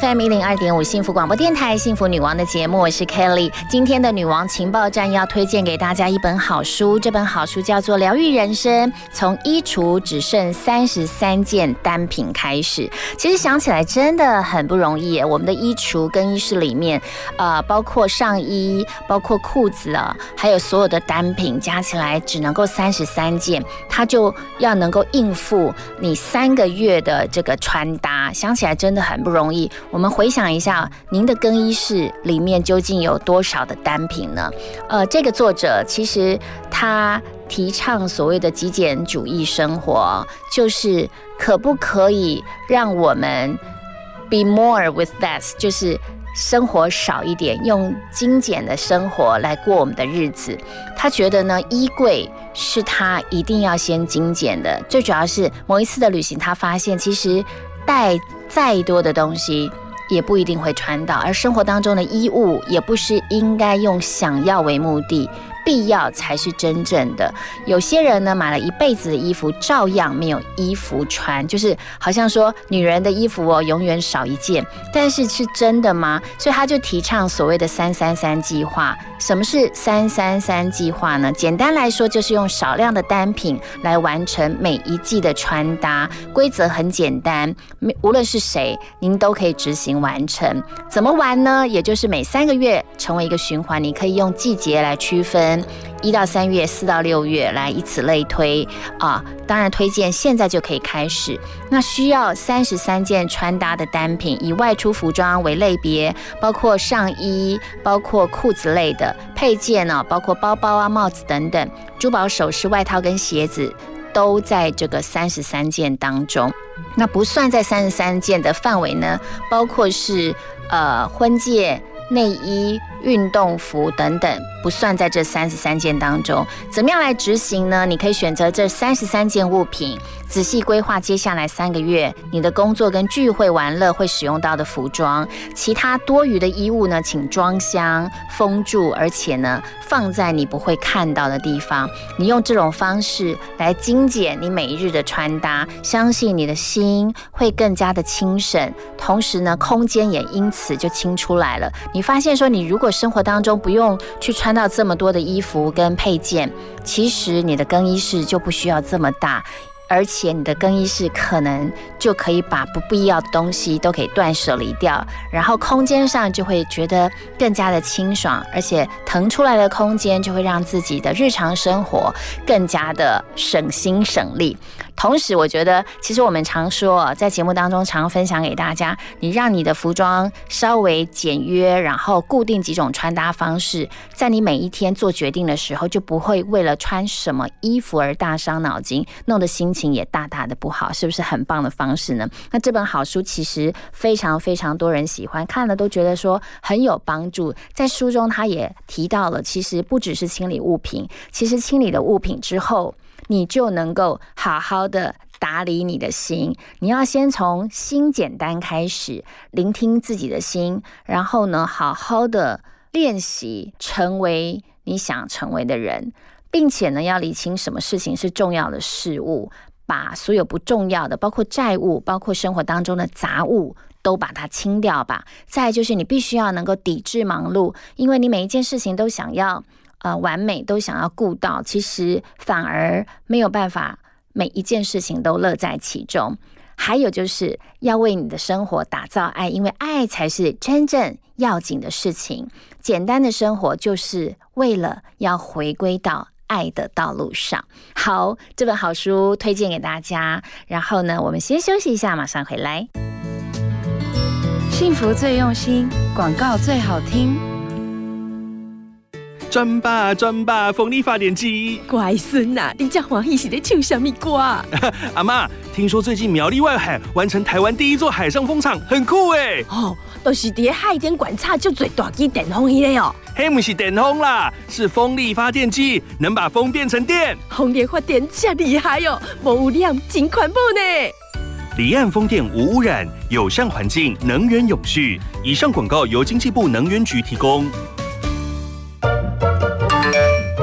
FM 一零二点五幸福广播电台幸福女王的节目，我是 Kelly。今天的女王情报站要推荐给大家一本好书，这本好书叫做《疗愈人生：从衣橱只剩三十三件单品开始》。其实想起来真的很不容易，我们的衣橱更衣室里面，呃，包括上衣、包括裤子啊，还有所有的单品加起来只能够三十三件，它就要能够应付你三个月的这个穿搭。想起来真的很不容易。我们回想一下，您的更衣室里面究竟有多少的单品呢？呃，这个作者其实他提倡所谓的极简主义生活，就是可不可以让我们 be more with less，就是生活少一点，用精简的生活来过我们的日子。他觉得呢，衣柜是他一定要先精简的。最主要是某一次的旅行，他发现其实带再多的东西也不一定会穿到，而生活当中的衣物也不是应该用想要为目的。必要才是真正的。有些人呢，买了一辈子的衣服，照样没有衣服穿，就是好像说女人的衣服哦，永远少一件。但是是真的吗？所以他就提倡所谓的三三三计划。什么是三三三计划呢？简单来说，就是用少量的单品来完成每一季的穿搭。规则很简单，无论是谁，您都可以执行完成。怎么玩呢？也就是每三个月成为一个循环，你可以用季节来区分。一到三月，四到六月，来以此类推啊！当然推荐现在就可以开始。那需要三十三件穿搭的单品，以外出服装为类别，包括上衣、包括裤子类的配件呢，包括包包啊、帽子等等，珠宝首饰、外套跟鞋子都在这个三十三件当中。那不算在三十三件的范围呢，包括是呃婚戒。内衣、运动服等等，不算在这三十三件当中。怎么样来执行呢？你可以选择这三十三件物品，仔细规划接下来三个月你的工作跟聚会玩乐会使用到的服装。其他多余的衣物呢，请装箱封住，而且呢放在你不会看到的地方。你用这种方式来精简你每一日的穿搭，相信你的心会更加的轻省，同时呢空间也因此就清出来了。你发现说，你如果生活当中不用去穿到这么多的衣服跟配件，其实你的更衣室就不需要这么大。而且你的更衣室可能就可以把不必要的东西都给断舍离掉，然后空间上就会觉得更加的清爽，而且腾出来的空间就会让自己的日常生活更加的省心省力。同时，我觉得其实我们常说，在节目当中常分享给大家，你让你的服装稍微简约，然后固定几种穿搭方式，在你每一天做决定的时候，就不会为了穿什么衣服而大伤脑筋，弄得心情也大大的不好，是不是很棒的方式呢？那这本好书其实非常非常多人喜欢，看了都觉得说很有帮助。在书中，他也提到了，其实不只是清理物品，其实清理了物品之后。你就能够好好的打理你的心。你要先从心简单开始，聆听自己的心，然后呢，好好的练习成为你想成为的人，并且呢，要理清什么事情是重要的事物，把所有不重要的，包括债务，包括生活当中的杂物，都把它清掉吧。再就是，你必须要能够抵制忙碌，因为你每一件事情都想要。呃，完美都想要顾到，其实反而没有办法每一件事情都乐在其中。还有就是要为你的生活打造爱，因为爱才是真正要紧的事情。简单的生活就是为了要回归到爱的道路上。好，这本好书推荐给大家。然后呢，我们先休息一下，马上回来。幸福最用心，广告最好听。转吧转吧，风力发电机。乖孙呐，你这欢喜是在唱什么歌？阿妈，听说最近苗栗外海完成台湾第一座海上风场，很酷哎。哦，都是在海边观察就最大机电风机嘞哦。嘿，不是电风啦，是风力发电机，能把风变成电。风力发电真厉害哦，无污染，真环保呢。离岸风电无污染，友善环境，能源永续。以上广告由经济部能源局提供。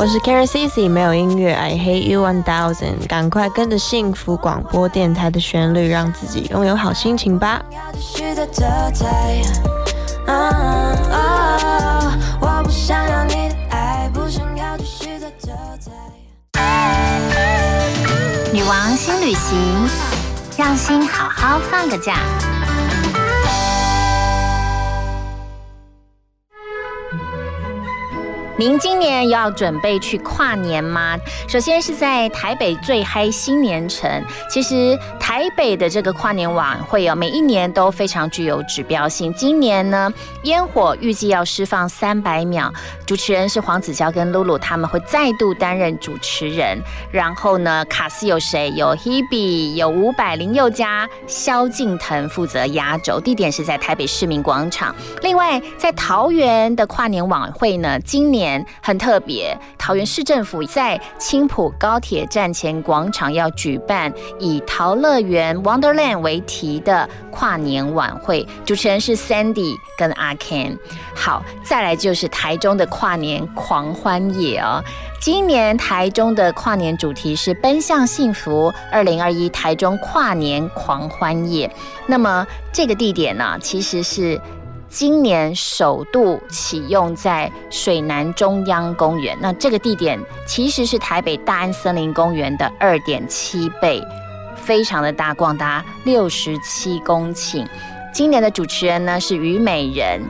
我是 Kara Cici，没有音乐，I hate you one thousand。赶快跟着幸福广播电台的旋律，让自己拥有好心情吧。女王新旅行，让心好好放个假。您今年要准备去跨年吗？首先是在台北最嗨新年城，其实台北的这个跨年晚会哦，每一年都非常具有指标性。今年呢，烟火预计要释放三百秒，主持人是黄子佼跟露露，他们会再度担任主持人。然后呢，卡斯有谁？有 Hebe，有伍佰、林宥嘉、萧敬腾负责压轴，地点是在台北市民广场。另外，在桃园的跨年晚会呢，今年。很特别，桃园市政府在青浦高铁站前广场要举办以“桃乐园 Wonderland” 为题的跨年晚会，主持人是 Sandy 跟阿 Ken。好，再来就是台中的跨年狂欢夜哦。今年台中的跨年主题是“奔向幸福”，二零二一台中跨年狂欢夜。那么这个地点呢，其实是。今年首度启用在水南中央公园，那这个地点其实是台北大安森林公园的二点七倍，非常的大，广达六十七公顷。今年的主持人呢是虞美人，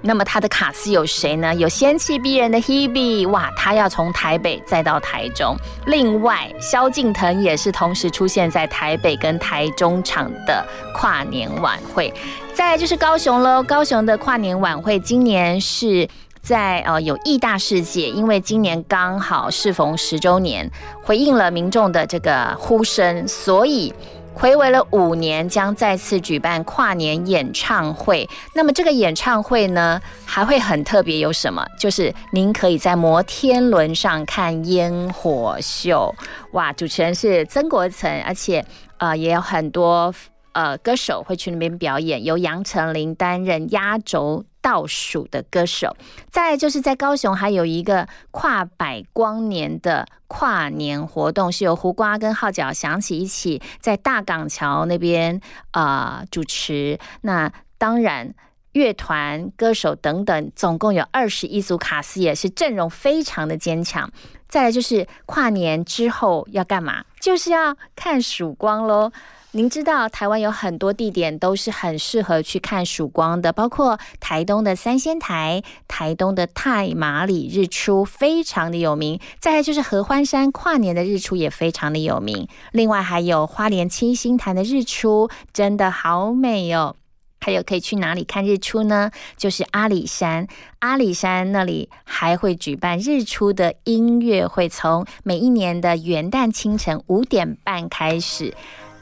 那么他的卡司有谁呢？有仙气逼人的 Hebe，哇，他要从台北再到台中。另外，萧敬腾也是同时出现在台北跟台中场的跨年晚会。再来就是高雄喽，高雄的跨年晚会今年是。在呃有义大世界，因为今年刚好适逢十周年，回应了民众的这个呼声，所以回违了五年，将再次举办跨年演唱会。那么这个演唱会呢，还会很特别，有什么？就是您可以在摩天轮上看烟火秀，哇！主持人是曾国成，而且呃也有很多呃歌手会去那边表演，由杨丞琳担任压轴。倒数的歌手，再就是在高雄还有一个跨百光年的跨年活动，是由胡瓜跟号角响起一起在大港桥那边啊主持。那当然，乐团、歌手等等，总共有二十一组卡司，也是阵容非常的坚强。再来就是跨年之后要干嘛？就是要看曙光喽。您知道台湾有很多地点都是很适合去看曙光的，包括台东的三仙台、台东的太马里日出非常的有名，再来就是合欢山跨年的日出也非常的有名，另外还有花莲七星潭的日出真的好美哦。还有可以去哪里看日出呢？就是阿里山，阿里山那里还会举办日出的音乐会，从每一年的元旦清晨五点半开始。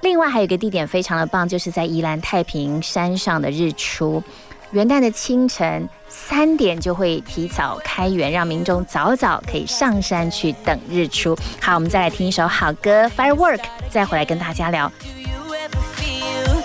另外还有一个地点非常的棒，就是在宜兰太平山上的日出，元旦的清晨三点就会提早开园，让民众早早可以上山去等日出。好，我们再来听一首好歌《Firework》，再回来跟大家聊。Do you ever feel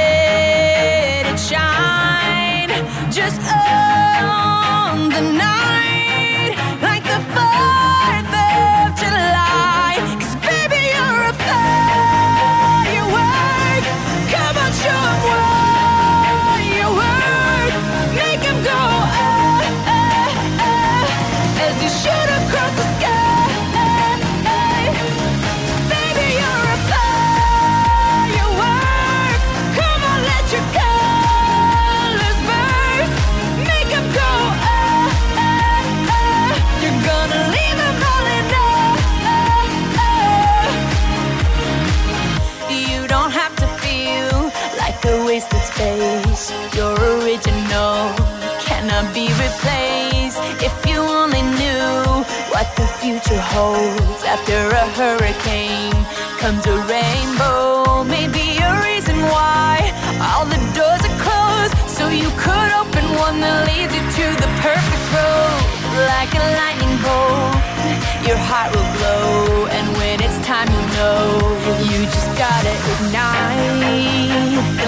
wasted space. You're original, cannot be replaced. If you only knew what the future holds after a hurricane comes a rainbow. Maybe a reason why all the doors are closed, so you could open one that leads you to the perfect road. Like a lightning bolt, your heart will glow, and when it's time, you know you just gotta ignite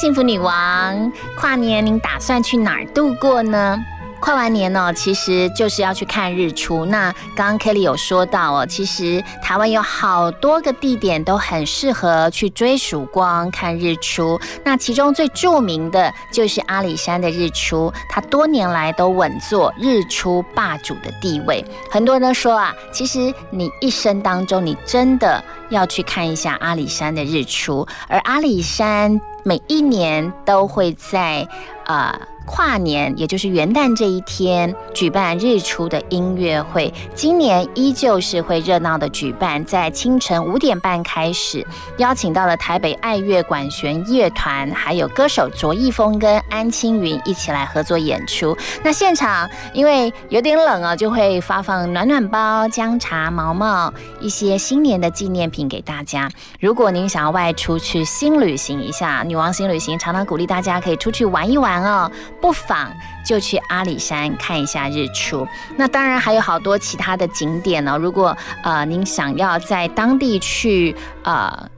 幸福女王，跨年您打算去哪儿度过呢？跨完年呢，其实就是要去看日出。那刚刚 Kelly 有说到哦，其实台湾有好多个地点都很适合去追曙光、看日出。那其中最著名的就是阿里山的日出，它多年来都稳坐日出霸主的地位。很多人都说啊，其实你一生当中，你真的要去看一下阿里山的日出。而阿里山每一年都会在呃。跨年，也就是元旦这一天举办日出的音乐会，今年依旧是会热闹的举办，在清晨五点半开始，邀请到了台北爱乐管弦乐团，还有歌手卓一峰跟安青云一起来合作演出。那现场因为有点冷啊，就会发放暖暖包、姜茶、毛毛一些新年的纪念品给大家。如果您想要外出去新旅行一下，女王新旅行常常鼓励大家可以出去玩一玩哦。不妨就去阿里山看一下日出。那当然还有好多其他的景点呢。如果呃您想要在当地去呃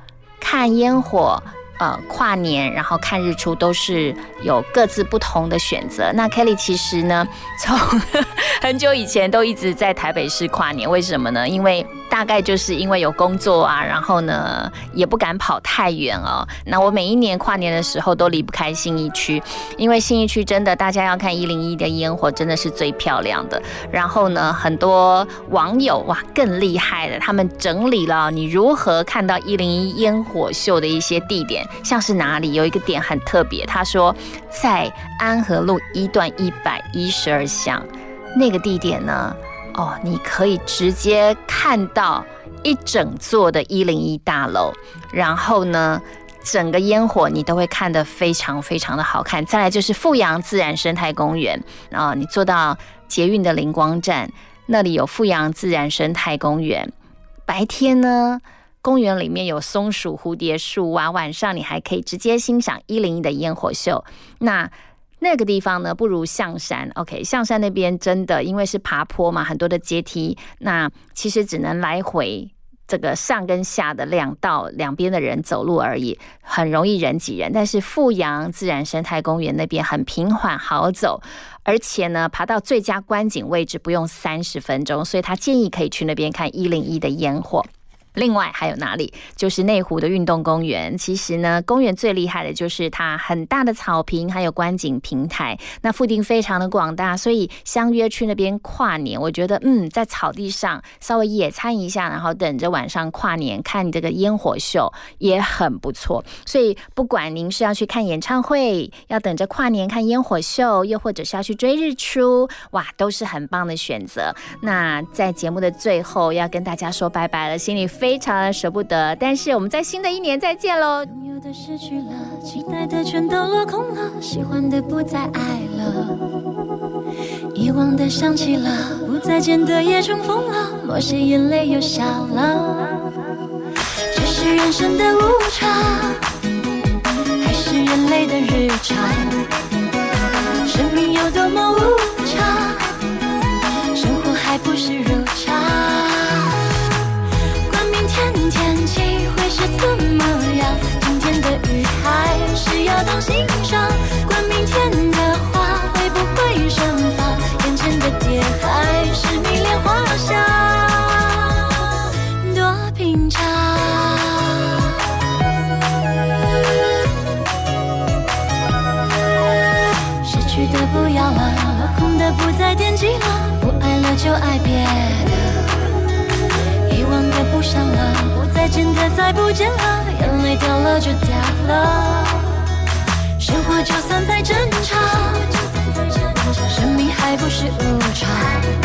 看烟火。呃，跨年然后看日出都是有各自不同的选择。那 Kelly 其实呢，从 很久以前都一直在台北市跨年，为什么呢？因为大概就是因为有工作啊，然后呢也不敢跑太远哦。那我每一年跨年的时候都离不开信义区，因为信义区真的大家要看一零一的烟火真的是最漂亮的。然后呢，很多网友哇更厉害的，他们整理了你如何看到一零一烟火秀的一些地点。像是哪里有一个点很特别，他说在安和路一段一百一十二巷那个地点呢，哦，你可以直接看到一整座的一零一大楼，然后呢，整个烟火你都会看得非常非常的好看。再来就是富阳自然生态公园啊，你坐到捷运的灵光站，那里有富阳自然生态公园，白天呢。公园里面有松鼠、蝴蝶树啊，晚上你还可以直接欣赏一零一的烟火秀。那那个地方呢，不如象山。OK，象山那边真的因为是爬坡嘛，很多的阶梯，那其实只能来回这个上跟下的两道两边的人走路而已，很容易人挤人。但是富阳自然生态公园那边很平缓好走，而且呢，爬到最佳观景位置不用三十分钟，所以他建议可以去那边看一零一的烟火。另外还有哪里？就是内湖的运动公园。其实呢，公园最厉害的就是它很大的草坪，还有观景平台。那附近非常的广大，所以相约去那边跨年。我觉得，嗯，在草地上稍微野餐一下，然后等着晚上跨年看这个烟火秀也很不错。所以，不管您是要去看演唱会，要等着跨年看烟火秀，又或者是要去追日出，哇，都是很棒的选择。那在节目的最后，要跟大家说拜拜了，心里。非常的舍不得，但是我们在新的一年再见喽。拥有的失去了，期待的全都落空了，喜欢的不再爱了，遗忘的想起了，不再见的也重逢了，某些眼泪又笑了。这是人生的无常，还是人类的日常？生命有多么无常，生活还不是如天气会是怎么样？今天的雨还是要当心上。管明天的花会不会盛放？眼前的蝶还是迷恋花香，多平常。失去的不要了，落空的不再惦记了，不爱了就爱别再见的再不见了，眼泪掉了就掉了。生活就算再正常，生命还不是无常。